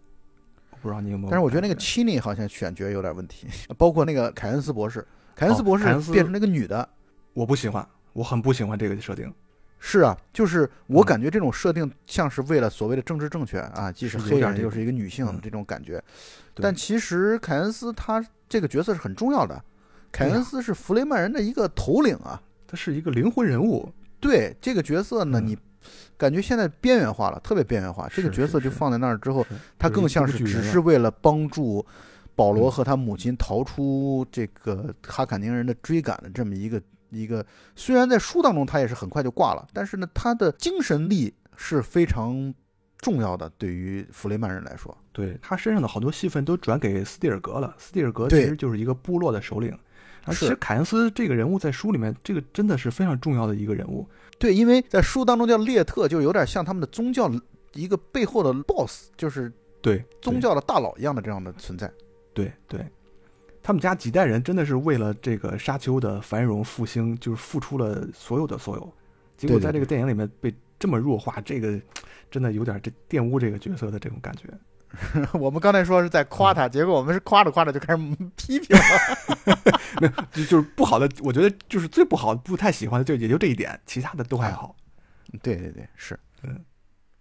我不知道你有没有？但是我觉得那个 Chini 好像选角有点问题，包括那个凯恩斯博士，凯恩斯哦博士变成那个女的。我不喜欢，我很不喜欢这个设定。是啊，就是我嗯感觉这种设定像是为了所谓的政治正确啊，既是黑人又是一个女性嗯这种感觉。但其实凯恩斯他这个角色是很重要的，凯恩斯是弗雷曼人的一个头领啊。他是一个灵魂人物，对这个角色呢，嗯你感觉现在边缘化了，特别边缘化。这个角色就放在那儿之后，是他更像是只是为了帮助保罗嗯和他母亲逃出这个哈坎宁人的追赶的这么一个一个。虽然在书当中他也是很快就挂了，但是呢，他的精神力是非常重要的，对于弗雷曼人来说。对他身上的好多戏份都转给斯蒂尔格了。斯蒂尔格其实就是一个部落的首领。而其实凯恩斯这个人物在书里面，这个真的是非常重要的一个人物。对，因为在书当中叫列特，就有点像他们的宗教一个背后的 boss，就是对，宗教的大佬一样的这样的存在。对对，他们家几代人真的是为了这个沙丘的繁荣复兴，就是付出了所有的所有。结果在这个电影里面被这么弱化，这个真的有点这玷污这个角色的这种感觉。我们刚才说是在夸他，结果我们是夸着夸着就开始 批评了。就就是不好的，我觉得就是最不好、不太喜欢的就也就这一点，其他的都还好。对对对，是。嗯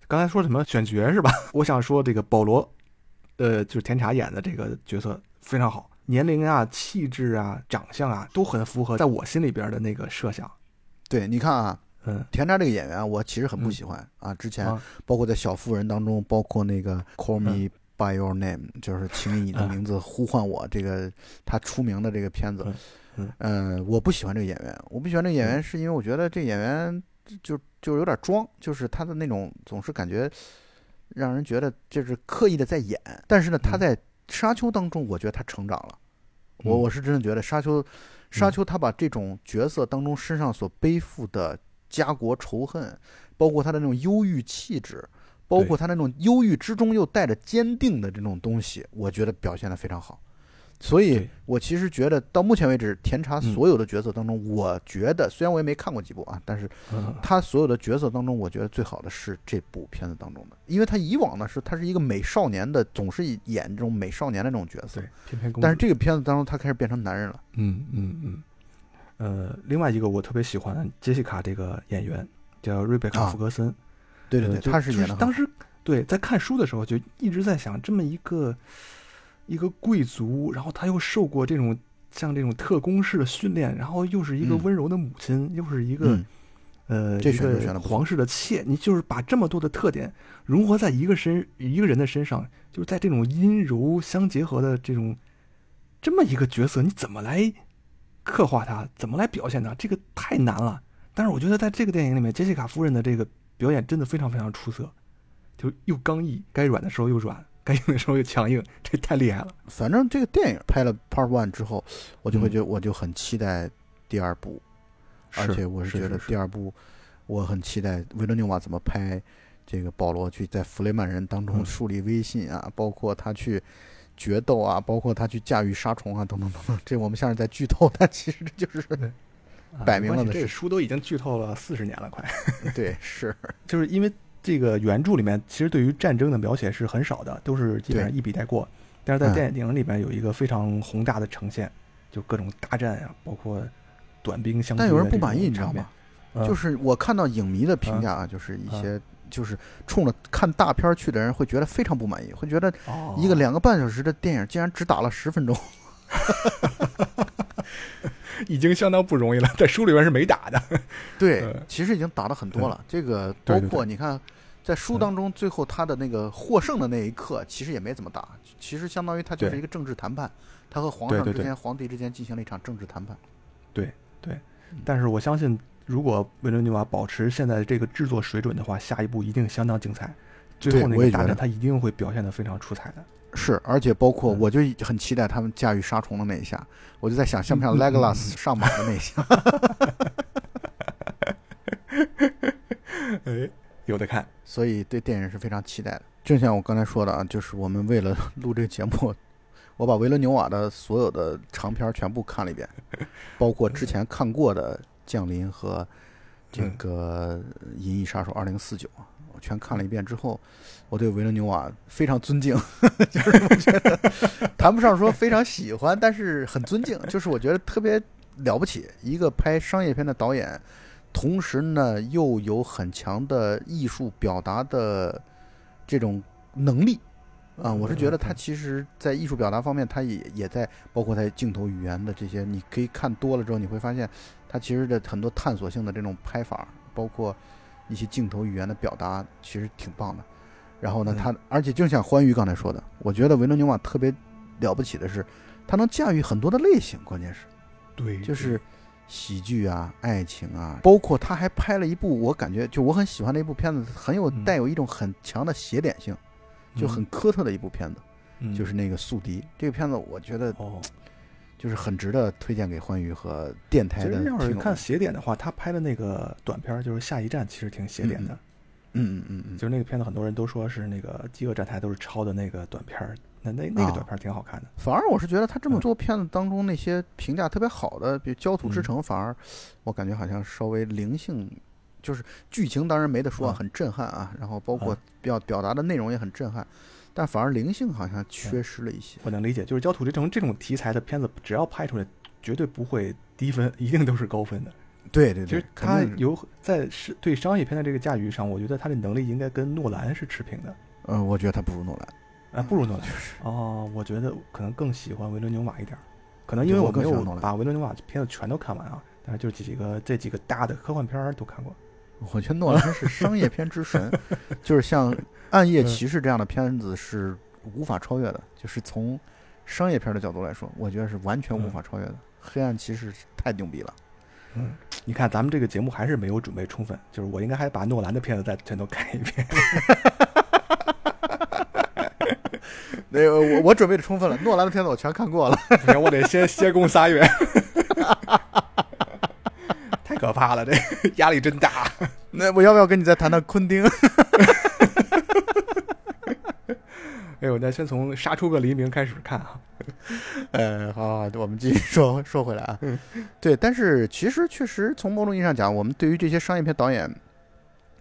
刚才说什么选角是吧？我想说这个保罗，呃，就是甜茶演的这个角色非常好，年龄啊、气质啊、长相啊，都很符合在我心里边的那个设想。对，你看啊，嗯，田渣这个演员，我其实很不喜欢啊。之前啊包括在《小妇人》当中，包括那个《Call Me by Your Name》，就是请以你的嗯名字呼唤我，这个他出名的这个片子嗯，嗯，我不喜欢这个演员。我不喜欢这个演员，是因为我觉得这演员就就有点装，就是他的那种总是感觉让人觉得就是刻意的在演。但是呢，他嗯在《沙丘》当中，我觉得他成长了。我嗯我是真的觉得沙丘，沙丘他把这种角色当中身上所背负的家国仇恨，包括他的那种忧郁气质，包括他那种忧郁之中又带着坚定的这种东西，我觉得表现的非常好。所以，我其实觉得到目前为止，甜茶嗯所有的角色当中，我觉得虽然我也没看过几部啊，但是嗯他所有的角色当中，我觉得最好的是这部片子当中的，因为他以往呢是他是一个美少年的，总是演这种美少年的这种角色。但是这个片子当中，他开始变成男人了。嗯嗯嗯，呃，另外一个我特别喜欢杰西卡这个演员叫瑞贝卡啊·福格森。对对对，呃他是就演的。当时对在看书的时候就一直在想，这么一个一个贵族，然后他又受过这种像这种特工式的训练，然后又是一个嗯温柔的母亲，又是一个、嗯，呃这个皇室的妾，你就是把这么多的特点融合在一个身一个人的身上，就是在这种阴柔相结合的这种这么一个角色，你怎么来刻画他，怎么来表现他？这个太难了。但是我觉得在这个电影里面，杰西卡夫人的这个表演真的非常非常出色，就又刚毅，该软的时候又软，该硬的时候又强硬，这太厉害了。反正这个电影拍了 Part One 之后，我就会嗯觉得我就很期待第二部，而且我是觉得第二部我很期待维伦纽瓦怎么拍这个保罗去在弗雷曼人当中嗯树立威信啊，包括他去决斗啊，包括他去驾驭杀虫啊，等等等等。这我们像是在剧透，但其实这就是 摆明了的这个书都已经剧透了四十年了，快。对是，就是因为这个原著里面其实对于战争的描写是很少的，都是基本上一笔带过。但是在嗯电影里面有一个非常宏大的呈现，就各种大战呀、包括短兵相。但有人不满意，你知道吗？嗯？就是我看到影迷的评价啊，就是一些就是冲着看大片儿去的人会觉得非常不满意，会觉得哦一个两个半小时的电影竟然只打了十分钟。已经相当不容易了，在书里边是没打的。对呃，其实已经打了很多了。这个包括你看，在书当中，最后他的那个获胜的那一刻，其实也没怎么打，其实相当于他就是一个政治谈判，他和皇上之间、皇帝之间进行了一场政治谈判。对对但是我相信，如果维伦纽瓦保持现在这个制作水准的话，下一步一定相当精彩。最后那对我也觉得个大战，他一定会表现得非常出彩的。是，而且包括嗯我就很期待他们驾驭杀虫的那一下，我就在想，像不像 Legolas 上马的那一下？哎，有的看。所以对电影是非常期待的。就像我刚才说的啊，就是我们为了录这个节目，我把维伦纽瓦的所有的长片全部看了一遍，包括之前看过的《降临》和这个《银翼杀手二零四九》，我全看了一遍之后，我对维伦纽瓦非常尊敬，就是我觉得谈不上说非常喜欢，但是很尊敬，就是我觉得特别了不起，一个拍商业片的导演。同时呢，又有很强的艺术表达的这种能力啊，我是觉得他其实，在艺术表达方面，他也也在包括在镜头语言的这些，你可以看多了之后，你会发现他其实的很多探索性的这种拍法，包括一些镜头语言的表达，其实挺棒的。然后呢，嗯他而且就像欢愉刚才说的，我觉得维伦纽瓦特别了不起的是，他能驾驭很多的类型，关键是。对，就是喜剧啊、爱情啊，包括他还拍了一部我感觉就我很喜欢的一部片子，很有嗯带有一种很强的邪点性，就很科特的一部片子，嗯就是那个《宿敌》这个片子，我觉得哦。就是很值得推荐给欢愉和电台其实要是看的听友们。邪点的话，他拍的那个短片儿就是《下一站》，其实挺邪点的。嗯嗯嗯嗯，就是那个片子，很多人都说是那个《饥饿站台》都是抄的那个短片儿，那那那个啊短片儿挺好看的。反而我是觉得他这么嗯多片子当中那些评价特别好的，比如《焦土之嗯城》，反而我感觉好像稍微灵性，就是剧情当然没得说，嗯很震撼啊，然后包括嗯表表达的内容也很震撼，但反而灵性好像缺失了一些。我能理解，就是《焦土之城》这种题材的片子，只要拍出来，绝对不会低分，一定都是高分的。对对对其实，他有在是对商业片的这个驾驭上，我觉得他的能力应该跟诺兰是持平的。呃，我觉得他不如诺兰。啊，不如诺兰。哦，我觉得可能更喜欢维伦纽瓦一点儿，可能因为我我没有把维伦纽瓦片子全都看完啊，但是就几个这几个大的科幻片儿都看过。我觉得诺兰是商业片之神，就是像《暗夜骑士》这样的片子是无法超越的，就是从商业片的角度来说，我觉得是完全无法超越的。黑暗骑士太牛逼了，嗯，你看咱们这个节目还是没有准备充分，就是我应该还把诺兰的片子再全都看一遍。那个我我准备的充分了，诺兰的片子我全看过了。不行，我得先歇供仨月。太可怕了，这压力真大。那我要不要跟你再谈谈昆汀？哎我，那先从《杀出个黎明》开始看啊。呃，好好，我们继续说说回来啊。对，但是其实确实从某种意义上讲，我们对于这些商业片导演，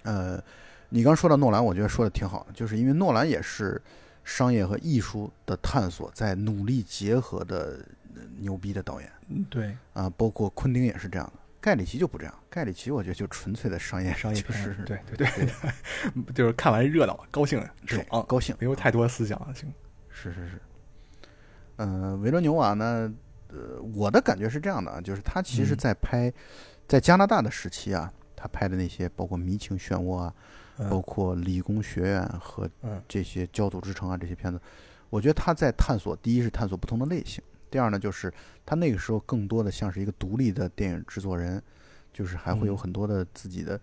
呃，你刚说到诺兰，我觉得说的挺好的，就是因为诺兰也是商业和艺术的探索在努力结合的呃牛逼的导演嗯，对，啊、包括昆汀也是这样的。盖里奇就不这样，盖里奇我觉得就纯粹的商业商业片就是对对对，就是看完热闹，高兴对爽，高兴，没有太多思想了，行。是 是是，嗯、维罗纽瓦呢，呃，我的感觉是这样的啊，就是他其实嗯。在拍，在加拿大的时期啊，他拍的那些包括《迷情漩涡》啊，包嗯括《理工学院》和嗯。这些《焦土之城》啊这些片子，我觉得他在探索，第一是探索不同的类型，第二呢就是他那个时候更多的像是一个独立的电影制作人，就是还会有嗯很多的自己的。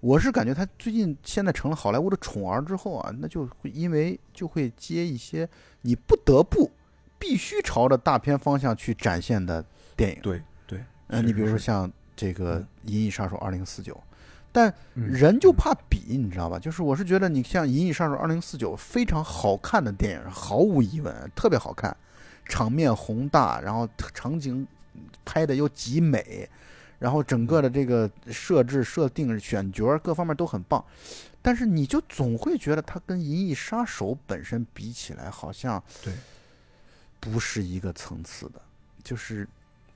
我是感觉他最近现在成了好莱坞的宠儿之后啊，那就会因为就会接一些你不得不必须朝着大片方向去展现的电影。对对，嗯、是你比如说像这个《嗯银翼杀手二零四九》，但嗯人就怕比，你知道吧？就是我是觉得你像《银翼杀手二零四九》非常好看的电影，毫无疑问，特别好看，场面宏大，然后场景拍的又极美，然后整个的这个设置、设定、选角各方面都很棒。但是你就总会觉得它跟《银翼杀手》本身比起来，好像对不是一个层次的，就是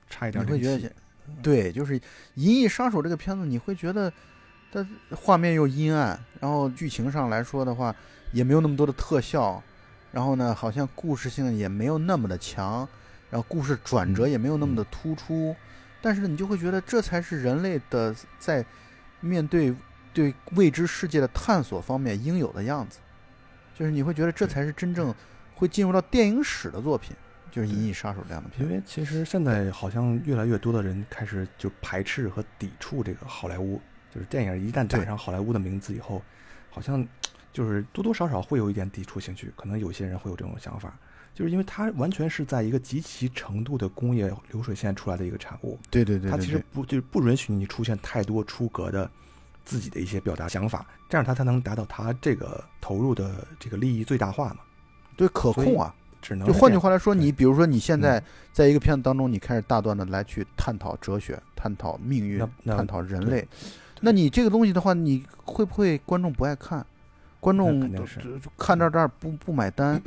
差一点你会觉得，对，就是《银翼杀手》这个片子，你会觉得它画面又阴暗，然后剧情上来说的话，也没有那么多的特效，然后呢，好像故事性也没有那么的强，然后故事转折也没有那么的突出，但是你就会觉得这才是人类的在面对对未知世界的探索方面应有的样子，就是你会觉得这才是真正会进入到电影史的作品，就是《银翼杀手》这样的片。因为其实现在好像越来越多的人开始就排斥和抵触这个好莱坞，就是电影一旦打上好莱坞的名字以后，好像就是多多少少会有一点抵触情绪，可能有些人会有这种想法，就是因为它完全是在一个极其程度的工业流水线出来的一个产物，对对对它其实不就是不允许你出现太多出格的自己的一些表达想法，这样它才能达到它这个投入的这个利益最大化嘛。对可控啊。只能就换句话来说，你比如说你现在嗯在一个片子当中，你开始大段的来去探讨哲学、探讨命运探讨人类，那你这个东西的话，你会不会观众不爱看？观众看到这儿不不买单，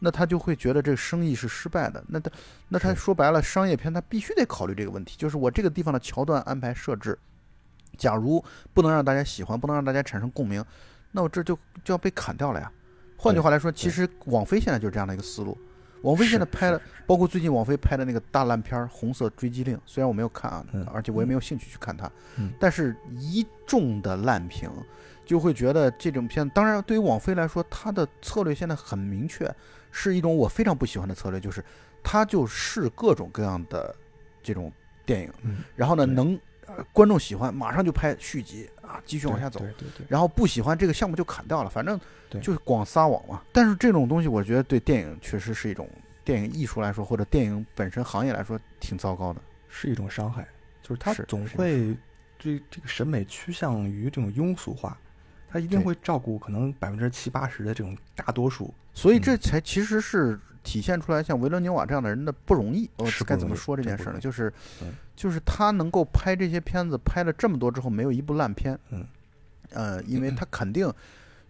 那他就会觉得这个生意是失败的。那他那他说白了，商业片他必须得考虑这个问题，就是我这个地方的桥段安排设置，假如不能让大家喜欢，不能让大家产生共鸣，那我这就就要被砍掉了呀。换句话来说，其实网飞现在就是这样的一个思路。网飞现在拍的，包括最近网飞拍的那个大烂片儿《红色追击令》，虽然我没有看啊，嗯而且我也没有兴趣去看它，嗯但是一众的烂评，就会觉得这种片，当然对于网飞来说，它的策略现在很明确，是一种我非常不喜欢的策略，就是它就试各种各样的这种电影，嗯，然后呢，能、呃、观众喜欢，马上就拍续集啊，继续往下走。对对对，然后不喜欢这个项目就砍掉了，反正就是广撒网嘛。但是这种东西，我觉得对电影确实是一种电影艺术来说，或者电影本身行业来说，挺糟糕的。是一种伤害，就是它总会对这个审美趋向于这种庸俗化，它一定会照顾可能百分之七八十的这种大多数。所以这嗯才其实是体现出来像维伦纽瓦这样的人的不容易。我该怎么说这件事呢？就是嗯就是他能够拍这些片子，拍了这么多之后，没有一部烂片。嗯，呃，因为他肯定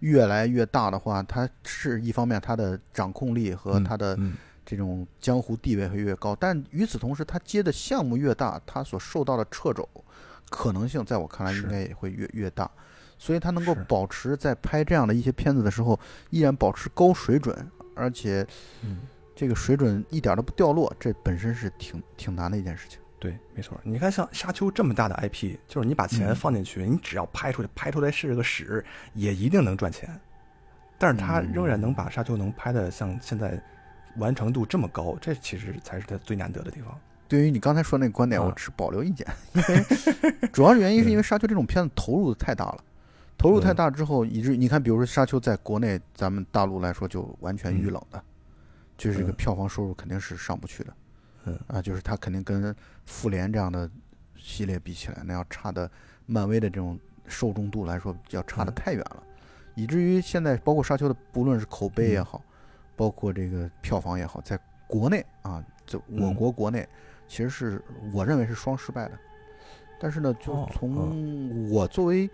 越来越大的话，他是一方面他的掌控力和嗯他的嗯这种江湖地位会越高，但与此同时，他接的项目越大，他所受到的掣肘可能性，在我看来应该也会越越大。所以他能够保持在拍这样的一些片子的时候，依然保持高水准，而且嗯，这个水准一点都不掉落，这本身是挺挺难的一件事情。对，没错。你看，像《沙丘》这么大的 IP，就是你把钱嗯放进去，你只要拍出来，拍出来是个屎，也一定能赚钱。但是他嗯仍然能把《沙丘》能拍的像现在完成度这么高，这其实才是他最难得的地方。对于你刚才说那个观点，啊我持保留意见，因为 主要原因是因为《沙丘》这种片子投入的太大了，投入太大之后，以至于你看，比如说《沙丘》在国内咱们大陆来说就完全遇冷的，就是这个嗯。票房收入肯定是上不去的，嗯。啊，就是它肯定跟复联这样的系列比起来，那要差的漫威的这种受众度来说，要差的嗯。太远了，以至于现在包括《沙丘》的，不论是口碑也嗯。好，包括这个票房也好，在国内啊，就我嗯国国内。其实是我认为是双失败的，但是呢，就哦从我作为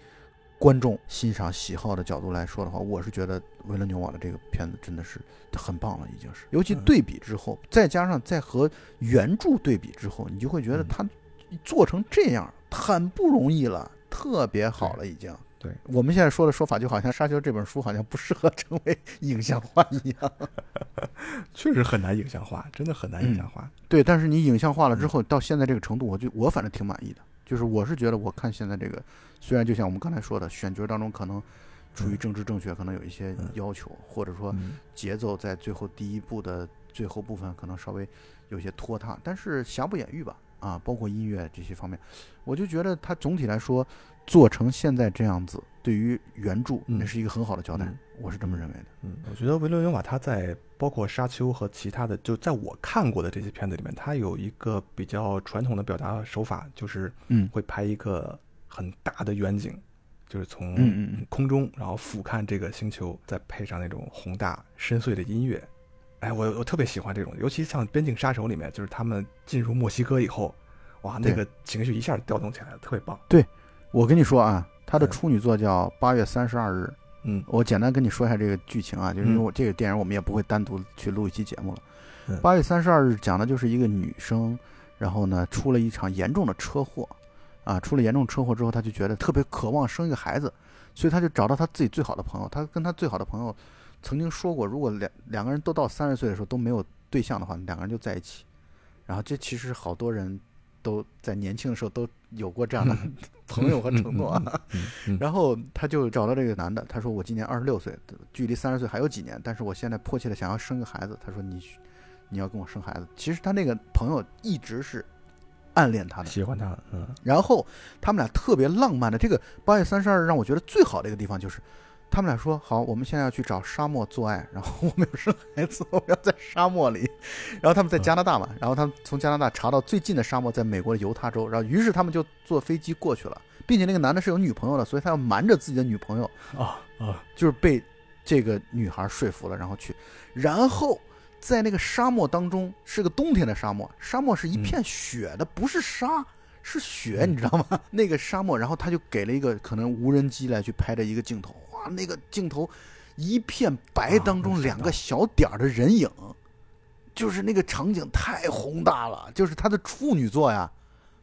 观众欣赏喜好的角度来说的话，我是觉得维伦纽瓦的这个片子真的是很棒了，已经是。尤其嗯对比之后，再加上再和原著对比之后，你就会觉得嗯他做成这样很不容易了，特别好了，已经。对我们现在说的说法，就好像《沙丘》这本书好像不适合成为影像化一样。确实很难影像化，真的很难影像化。对，但是你影像化了嗯之后，到现在这个程度，我就我反正挺满意的。就是我是觉得，我看现在这个，虽然就像我们刚才说的，选角当中可能出于嗯。政治正确，可能有一些嗯。要求，或者说嗯。节奏在最后第一部的最后部分可能稍微有些拖沓，但是瑕不掩瑜吧。啊，包括音乐这些方面，我就觉得它总体来说做成现在这样子，对于原著嗯那是一个很好的交代，嗯我是这么认为的。嗯，我觉得维伦纽瓦他在包括《沙丘》和其他的，就在我看过的这些片子里面，他有一个比较传统的表达手法，就是嗯会拍一个很大的远景，就是从空中然后俯瞰这个星球，再配上那种宏大深邃的音乐。哎，我我特别喜欢这种，尤其像《边境杀手》里面，就是他们进入墨西哥以后，哇，那个情绪一下调动起来了，特别棒。我跟你说啊，他的嗯处女作叫《八月三十二日》。嗯我简单跟你说一下这个剧情啊，就是因为嗯我这个电影我们也不会单独去录一期节目了。嗯八月三十二日讲的就是一个女生，然后呢出了一场严重的车祸，啊，出了严重车祸之后，她就觉得特别渴望生一个孩子，所以她就找到她自己最好的朋友，她跟她最好的朋友曾经说过，如果两两个人都到三十岁的时候都没有对象的话，两个人就在一起。然后这其实好多人都在年轻的时候都有过这样的 朋友和承诺 然后他就找到这个男的，他说我今年二十六岁，距离三十岁还有几年，但是我现在迫切的想要生个孩子。他说你你要跟我生孩子。其实他那个朋友一直是暗恋他的，喜欢他，嗯然后他们俩特别浪漫的这个八月三十二让我觉得最好的一个地方就是。他们俩说好，我们现在要去找沙漠做爱，然后我们要生孩子，我们要在沙漠里。然后他们在加拿大嘛，然后他们从加拿大查到最近的沙漠在美国的犹他州，然后于是他们就坐飞机过去了，并且那个男的是有女朋友的，所以他要瞒着自己的女朋友，啊啊，就是被这个女孩说服了，然后去，然后在那个沙漠当中是个冬天的沙漠，沙漠是一片雪的，不是沙。是雪，嗯。你知道吗？那个沙漠，然后他就给了一个可能无人机来去拍的一个镜头，哇，那个镜头一片白当中啊两个小点儿的人影，就是那个场景太宏大了，就是他的处女作呀，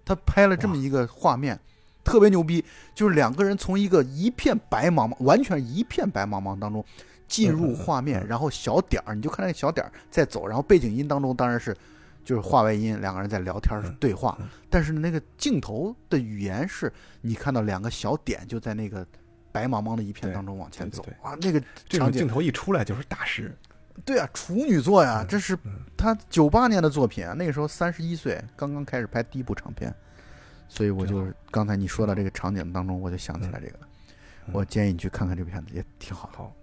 他拍了这么一个画面，特别牛逼，就是两个人从一个一片白茫茫，完全一片白茫茫当中进入画面，然后小点儿，你就看那个小点儿在走，然后背景音当中当然是就是话外音，两个人在聊天对话嗯，但是那个镜头的语言是你看到两个小点就在那个白茫茫的一片当中往前走啊，那个这种镜头一出来就是大师。对啊，处女作呀，嗯这是嗯他九八年的作品啊，那个时候三十一岁，刚刚开始拍第一部长片，所以我就真刚才你说到这个场景当中，我就想起来这个我建议你去看看这部片子，也挺好的。好，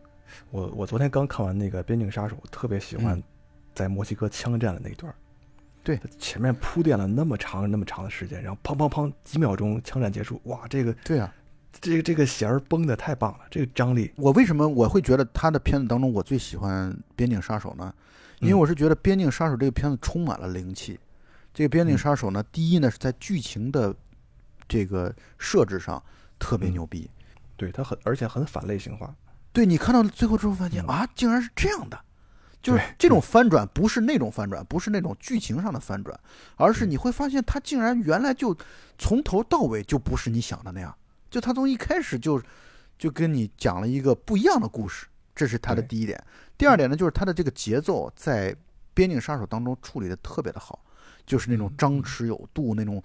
我我昨天刚看完那个《边境杀手》，特别喜欢嗯在墨西哥枪战的那一段儿。对，前面铺垫了那么长那么长的时间，然后砰砰砰几秒钟枪战结束，哇，这个对啊，这个这个弦儿绷的太棒了，这个张力，我为什么我会觉得他的片子当中我最喜欢《边境杀手》呢？因为嗯我是觉得《边境杀手》这个片子充满了灵气。这个《边境嗯杀手》呢，第一呢是在剧情的这个设置上特别嗯。牛逼。对它很而且很反类型化，对你看到最后之后发现嗯。啊，竟然是这样的，就是对这种翻转不是那种翻转，不是那种剧情上的翻转，而是嗯。你会发现他竟然原来就从头到尾就不是你想的那样，就他从一开始就就跟你讲了一个不一样的故事，这是他的第一点。第二点呢，就是他的这个节奏在《边境杀手》当中处理的特别的好，就是那种张弛有度，那种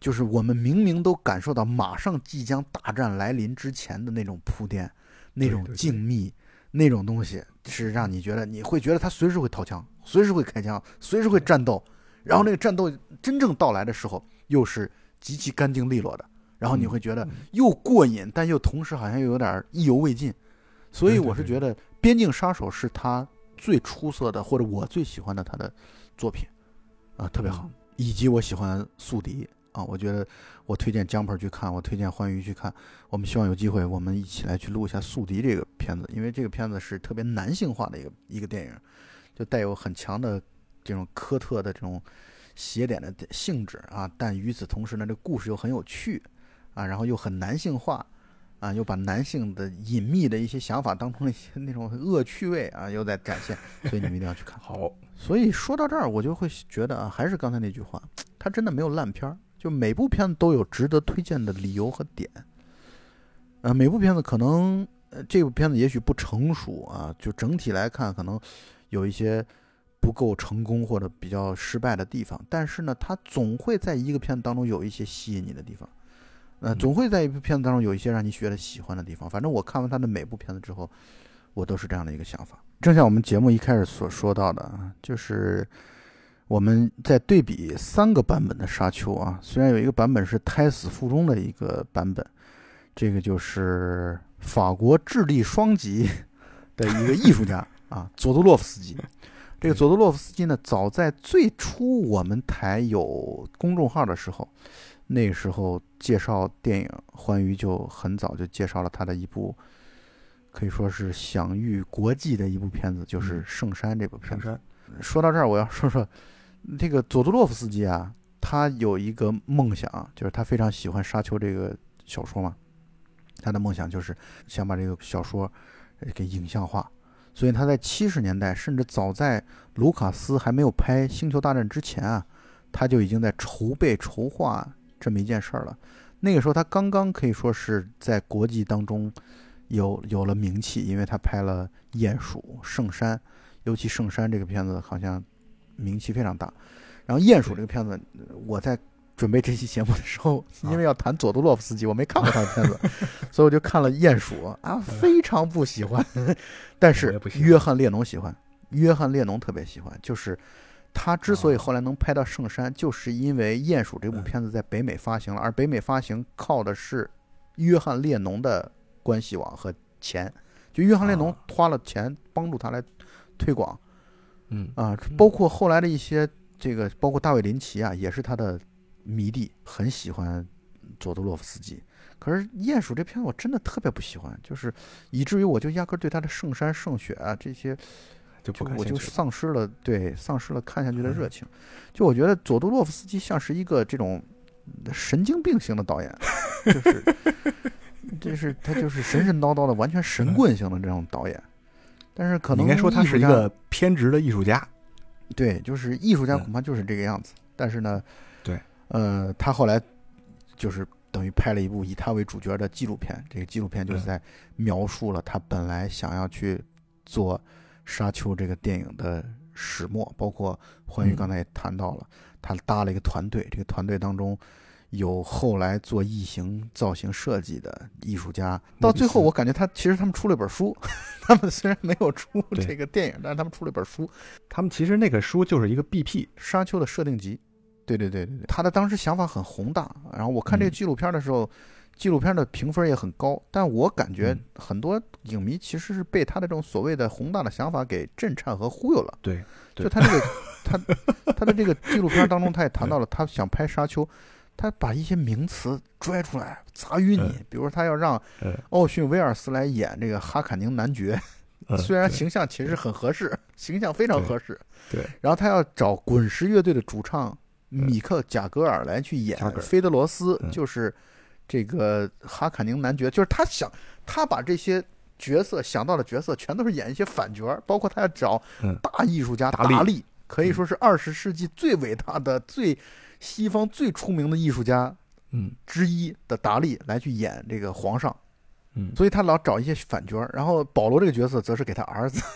就是我们明明都感受到马上即将大战来临之前的那种铺垫，那种静谧，那种东西是让你觉得你会觉得他随时会掏枪，随时会开枪，随时会战斗，然后那个战斗真正到来的时候又是极其干净利落的，然后你会觉得嗯又过瘾，但又同时好像又有点意犹未尽，所以我是觉得《边境杀手》是他最出色的，或者我最喜欢的他的作品啊，特别好。以及我喜欢《宿敌》啊，我觉得我推荐江鹏去看，我推荐欢愉去看。我们希望有机会我们一起来去录一下《宿敌》这个片子，因为这个片子是特别男性化的一个一个电影，就带有很强的这种科特的这种邪点的性质啊，但与此同时呢，这故事又很有趣啊，然后又很男性化。啊，又把男性的隐秘的一些想法当中的一些那种恶趣味啊，又在展现，所以你们一定要去看。好，所以说到这儿，我就会觉得啊，还是刚才那句话，它真的没有烂片儿，就每部片子都有值得推荐的理由和点。呃，每部片子可能，呃，这部片子也许不成熟啊，就整体来看可能有一些不够成功或者比较失败的地方，但是呢，它总会在一个片子当中有一些吸引你的地方，呃，嗯总会在一部片子当中有一些让你觉得喜欢的地方。反正我看完他的每部片子之后，我都是这样的一个想法。正像我们节目一开始所说到的啊，就是我们再对比三个版本的《沙丘》啊，虽然有一个版本是胎死腹中的一个版本，这个就是法国智利双极的一个艺术家啊，佐多洛夫斯基。这个佐多洛夫斯基呢，早在最初我们台有公众号的时候，那时候介绍电影，欢愉就很早就介绍了他的一部，可以说是享誉国际的一部片子，就是《圣山》这部片子。说到这儿，我要说说这个佐杜洛夫斯基啊，他有一个梦想，就是他非常喜欢《沙丘》这个小说嘛，他的梦想就是想把这个小说给影像化，所以他在七十年代，甚至早在卢卡斯还没有拍《星球大战》之前啊，他就已经在筹备筹划这么一件事儿了。那个时候他刚刚可以说是在国际当中有有了名气，因为他拍了《鼹鼠》《圣山》，尤其《圣山》这个片子好像名气非常大。然后《鼹鼠》这个片子，我在准备这期节目的时候，啊因为要谈佐杜洛夫斯基，我没看过他的片子，所以我就看了《鼹鼠》啊，非常不喜欢。但我是约翰列侬喜欢，约翰列侬特别喜欢，就是他之所以哦后来能拍到《圣山》，就是因为《鼹鼠》这部嗯片子在北美发行了，而北美发行靠的是约翰列侬的关系网和钱，就约翰列侬啊花了钱帮助他来推广嗯啊，包括后来的一些这个，包括大卫林奇啊，也是他的迷弟，很喜欢佐杜洛夫斯基。可是《鼹鼠》这片我真的特别不喜欢，就是以至于我就压根儿对他的圣山圣雪啊这些就我就。丧失了对丧失了看下去的热嗯情。就我觉得佐杜洛夫斯基像是一个这种神经病型的导演，就是 就是他就是神神叨叨的，完全神棍型的这种导演。但是可能应该说他是一个偏执的艺术家。对，就是艺术家嗯恐怕就是这个样子。但是呢，对，呃，他后来就是等于拍了一部以他为主角的纪录片，这个纪录片就是嗯在描述了他本来想要去做《沙丘》这个电影的始末，包括欢愉嗯刚才也谈到了，他搭了一个团队，这个团队当中。有后来做异形造型设计的艺术家，到最后我感觉他其实他们出了一本书，他们虽然没有出这个电影，但是他们出了一本书，他们其实那个书就是一个 BP，沙丘的设定集，对对对对对，他的当时想法很宏大。然后我看这个嗯。纪录片的时候，纪录片的评分也很高，但我感觉嗯。很多影迷其实是被他的这种所谓的宏大的想法给震颤和忽悠了。对，对。就他这个他他的这个纪录片当中，他也谈到了，他想拍沙丘。他把一些名词拽出来砸晕你，嗯。比如说他要让呃，奥逊·威尔斯来演这个哈卡宁男爵，呃 虽然形象其实很合适，形象非常合适，对然后他要找滚石乐队的主唱米克·贾格尔来去演菲德罗斯，嗯。就是这个哈卡宁男爵，就是他想他把这些角色想到的角色全都是演一些反角儿，包括他要找嗯。大艺术家达利，可以说是二十世纪最伟大的、最西方最出名的艺术家嗯之一的达利来去演这个皇上。嗯，所以他老找一些反角儿。然后保罗这个角色则是给他儿子。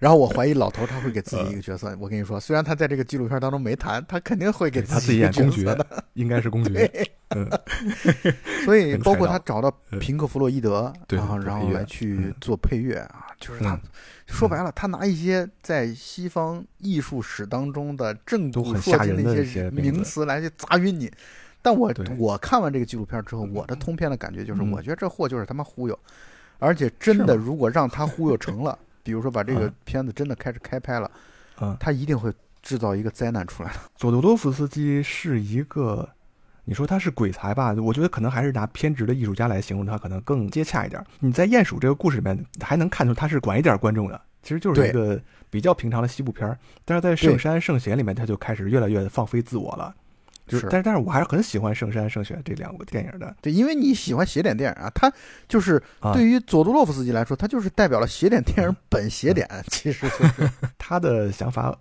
然后我怀疑老头他会给自己一个角色。我跟你说，虽然他在这个纪录片当中没谈，他肯定会给自己己一个角演公爵色的。应该是公爵。嗯，所以包括他找到平克·弗洛伊德，对然后然后来去嗯做配乐啊，就是他嗯。说白了，他拿一些在西方艺术史当中的正都很古烁吓人的一今的一些些名词来去砸晕你。但我我看完这个纪录片之后，我的通篇的感觉就是，嗯。我觉得这货就是他妈忽悠，而且真的如果让他忽悠成了，比如说把这个嗯。片子真的开始开拍了，嗯，他一定会制造一个灾难出来的。佐多多夫斯基是一个，你说他是鬼才吧？我觉得可能还是拿偏执的艺术家来形容他，可能更接洽一点。你在《鼹鼠》这个故事里面还能看出他是管一点观众的，其实就是一个比较平常的西部片儿。但是在《圣山圣贤》里面，他就开始越来越放飞自我了。就是但是但是我还是很喜欢《圣山圣贤》这两部电影的。对，因为你喜欢邪典电影啊，他就是啊对于佐杜洛夫斯基来说，他就是代表了邪典电影本邪典，其实就是 他的想法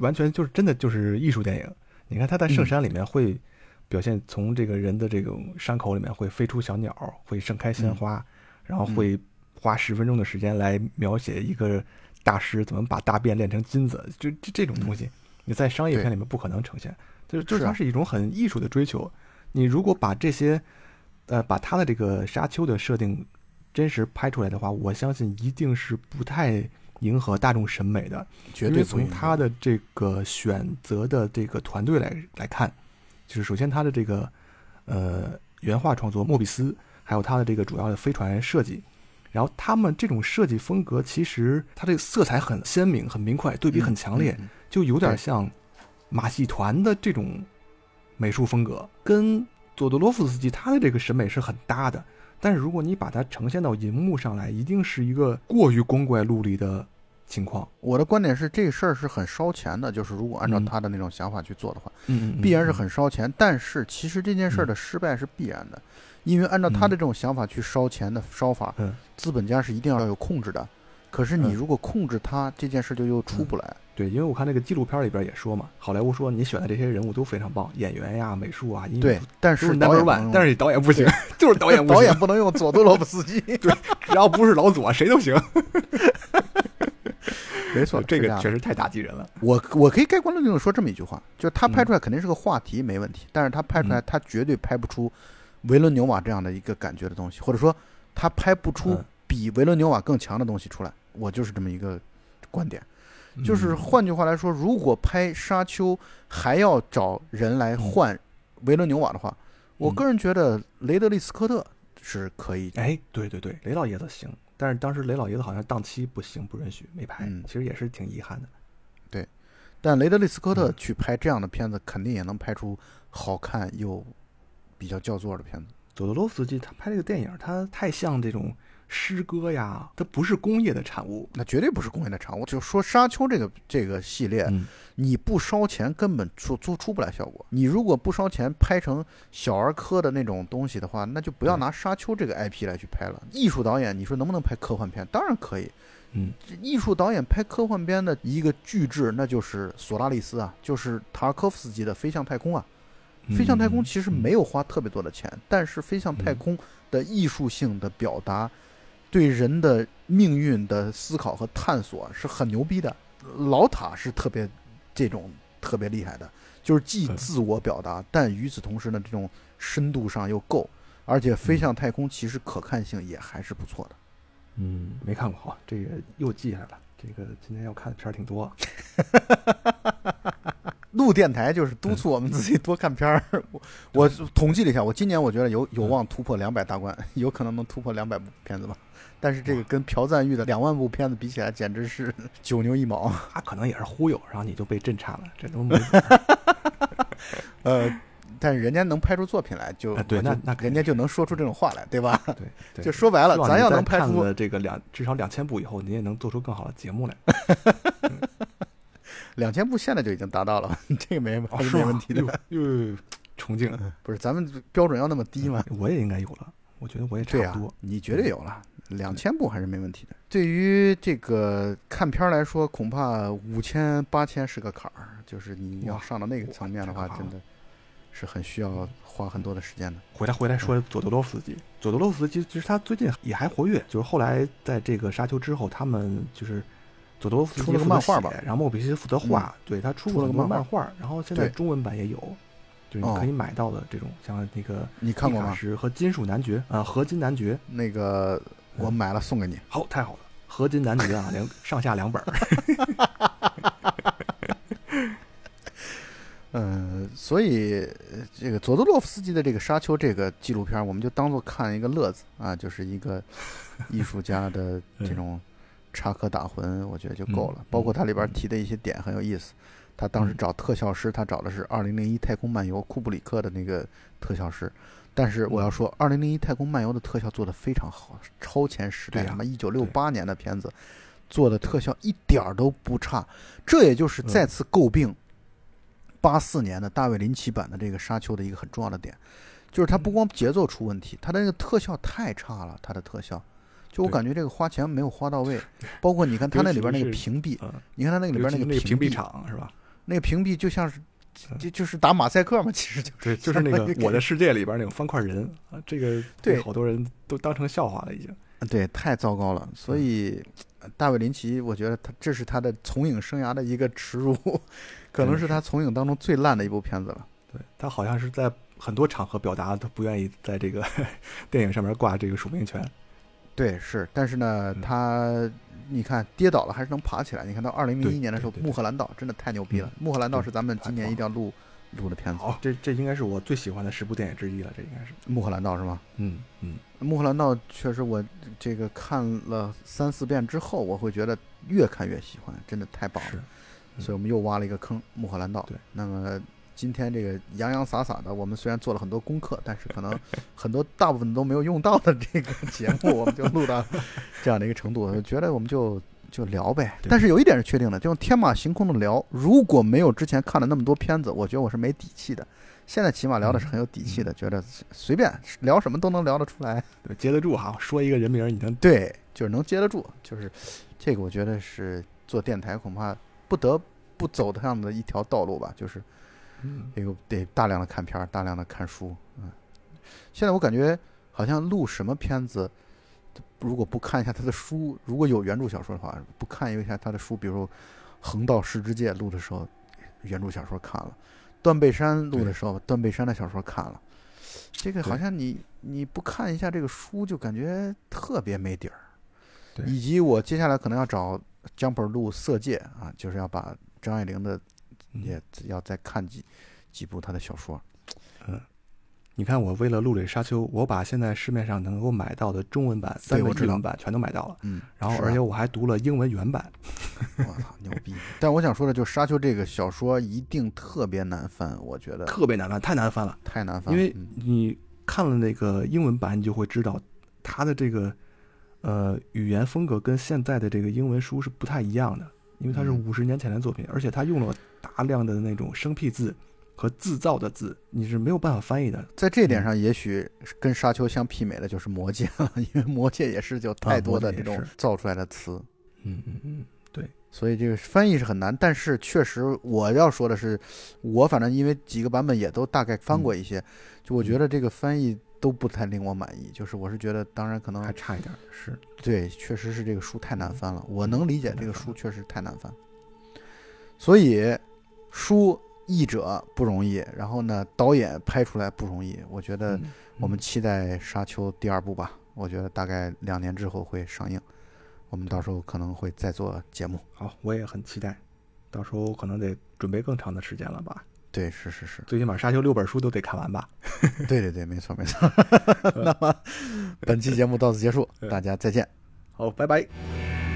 完全就是真的就是艺术电影。你看他在《圣山》里面会表现从这个人的这种伤口里面会飞出小鸟，会盛开鲜花，然后会花十分钟的时间来描写一个大师怎么把大便炼成金子，就这这种东西，你在商业片里面不可能呈现。就是就是它是一种很艺术的追求。你如果把这些，呃，把他的这个沙丘的设定真实拍出来的话，我相信一定是不太迎合大众审美的。绝对从他的这个选择的这个团队来来看，就是首先他的这个呃原画创作莫比斯，还有他的这个主要的飞船设计，然后他们这种设计风格其实它这个色彩很鲜明、很明快，对比很强烈，嗯嗯就有点像马戏团的这种美术风格，跟佐德罗夫斯基他的这个审美是很搭的。但是如果你把它呈现到银幕上来，一定是一个过于光怪陆离的情况。我的观点是，这事儿是很烧钱的，就是如果按照嗯他的那种想法去做的话，嗯必然是很烧钱。但是其实这件事儿的失败是必然的，因为按照他的这种想法去烧钱的烧法，嗯资本家是一定要有控制的。可是你嗯如果控制他，这件事就又出不来。对，因为我看那个纪录片里边也说嘛，好莱坞说你选的这些人物都非常棒，演员呀、美术啊、音乐对，但是是导演但是导演不行，就是导演不行，导演不能用佐多罗夫斯基。对只要不是老左，谁都行。没错，这个确实太打击人了。我我可以盖棺论定的说这么一句话，就是他拍嗯出来肯定是个话题没问题，但是他拍出来嗯他绝对拍不出维伦纽瓦这样的一个感觉的东西，或者说他拍不出嗯比维伦纽瓦更强的东西出来。我就是这么一个观点。就是嗯换句话来说，如果拍《沙丘》还要找人来换维伦纽瓦的话，我嗯个人觉得雷德利·斯科特是可以。哎，对对对，雷老爷子行，但是当时雷老爷子好像档期不行，不允许，没拍，嗯其实也是挺遗憾的。对但雷德利·斯科特嗯去拍这样的片子，肯定也能拍出好看又比较叫座的片子。佐德罗夫斯基他拍这个电影，他太像这种诗歌呀，它不是工业的产物。那绝对不是工业的产物。就说《沙丘》这个这个系列，嗯，你不烧钱根本出出出不来效果。你如果不烧钱拍成小儿科的那种东西的话，那就不要拿《沙丘》这个 IP 来去拍了。艺术导演，你说能不能拍科幻片？当然可以。嗯，这艺术导演拍科幻片的一个巨制，那就是索拉利斯啊，就是塔尔科夫斯基的《飞向太空》啊。嗯飞向太空其实没有花特别多的钱，但是飞向太嗯空的艺术性的表达，对人的命运的思考和探索是很牛逼的。老塔是特别这种特别厉害的，就是既嗯自我表达，但与此同时呢，这种深度上又够，而且飞向太空其实可看性也还是不错的。嗯，没看过，好，这个又记下来了。这个今天要看的片儿挺多。录电台就是督促我们自己多看片儿。我我统计了一下，我今年我觉得有有望突破两百大关，有可能能突破两百部片子吧。但是这个跟朴赞玉的两万部片子比起来，简直是 九牛一毛。他可能也是忽悠，然后你就被震颤了，这都没。呃，但是人家能拍出作品来，就啊对那那人家就能说出这种话来，对吧？对对，就说白了咱要能拍出这个两至少两千部以后，你也能做出更好的节目来。两千部，现在就已经达到了，这个没还哦，是没问题的。哟哟，崇敬，不是咱们标准要那么低吗？我也应该有了，我觉得我也差、不多。你绝对有了，两千部还是没问题的。对于这个看片儿来说，恐怕五千八千是个坎儿，就是你要上到那个层面的话，真的是很需要花很多的时间的。回来回来说佐德洛夫斯基，佐德洛夫斯基其实他最近也还活跃，就是后来在这个沙丘之后，他们就是佐德洛夫斯基出了个漫画吧然后莫比西负责画，对他出出了个漫漫画，然后现在中文版也有，就是你可以买到的这种，像那个你看过吗？什和金属男爵啊，合金男爵，那个我买了送给你。好，太好了，合金男爵啊，两上下两本儿，嗯，所以呃这个佐德洛夫斯基的这个《沙丘》这个纪录片，我们就当做看一个乐子啊，就是一个 艺术家的这种插科打诨，我觉得就够了嗯。包括它里边提的一些点很有意思。他当时嗯找特效师，他找的是《二零零一太空漫游》库布里克的那个特效师。但是我要说，《二零零一太空漫游》的特效做得非常好，超前时代，他妈一九六八年的片子做的特效一点儿都不差。这也就是再次诟病八四年的大卫林奇版的这个《沙丘》的一个很重要的点，就是它不光节奏出问题，它的那个特效太差了，它的特效。就我感觉这个花钱没有花到位，包括你看它那里边那个屏蔽，嗯，你看它那个里边那个屏屏蔽，场是吧？那个屏蔽就像是嗯就就是打马赛克嘛，其实就是对，就是那个我的世界里边那种方块人啊，这个对好多人都当成笑话了，已经。对，太糟糕了。所以，呃大卫林奇，我觉得他这是他的从影生涯的一个耻辱，可能是他从影当中最烂的一部片子了。对他好像是在很多场合表达他不愿意在这个 电影上面挂这个署名权。对，是，但是呢，嗯他你看跌倒了还是能爬起来。你看到二零零对一年的时候，穆赫兰道真的太牛逼了。嗯穆赫兰道是咱们今年一定要录录的片子。好，这这应该是我最喜欢的十部电影之一了，这应该是。穆赫兰道是吗？嗯嗯，穆赫兰道确实，我这个看了三四遍之后，我会觉得越看越喜欢，真的太棒了。所以我们又挖了一个坑，穆赫兰道。对，那么今天这个洋洋洒洒的，我们虽然做了很多功课，但是可能很多大部分都没有用到的这个节目，我们就录到这样的一个程度。我觉得我们就就聊呗。但是有一点是确定的，就用天马行空的聊，如果没有之前看了那么多片子，我觉得我是没底气的。现在起码聊的是很有底气的，觉得随便聊什么都能聊得出来。对，接得住哈，说一个人名儿你能对，就是能接得住，就是这个，我觉得是做电台恐怕不得不走的上的一条道路吧，就是嗯这个得大量的看片儿，大量的看书。嗯，现在我感觉好像录什么片子，如果不看一下他的书，如果有原著小说的话，不看一下他的书，比如《横道世之介》录的时候，原著小说看了；断背山录的时候，断背山的小说看了。这个好像你你不看一下这个书，就感觉特别没底儿。对以及我接下来可能要找 Jumper 录《色戒》啊，就是要把张爱玲的嗯也要再看几几部他的小说。嗯你看，我为了录这《沙丘》，我把现在市面上能够买到的中文版、三对我知道文译文版全都买到了，嗯，然后而且我还读了英文原版。我操，牛逼！但我想说的就是《沙丘》这个小说一定特别难翻，我觉得特别难翻，太难翻了。太难翻了。因为嗯你看了那个英文版，你就会知道它的这个呃语言风格跟现在的这个英文书是不太一样的，因为它是嗯。五十年前的作品，而且它用了大量的那种生僻字和自造的字，你是没有办法翻译的。在这嗯。点上，也许跟《沙丘》相媲美的就是《魔戒》了，因为《魔戒》也是就太多的这种造出来的词。嗯嗯嗯，对。所以这个翻译是很难，但是确实我要说的是，我反正因为几个版本也都大概翻过一些，就我觉得这个翻译都不太令我满意。就是我是觉得，当然可能还差一点儿，是对，确实是这个书太难翻嗯了，我能理解这个书确实太难翻。所以书译者不容易，然后呢，导演拍出来不容易。我觉得嗯我们期待《沙丘》第二部吧，我觉得大概两年之后会上映，我们到时候可能会再做节目。好，我也很期待，到时候可能得准备更长的时间了吧。对，是是是，最起码《沙丘》六本书都得看完吧。对对对，没错没错。那么本期节目到此结束，大家再见。好，拜拜。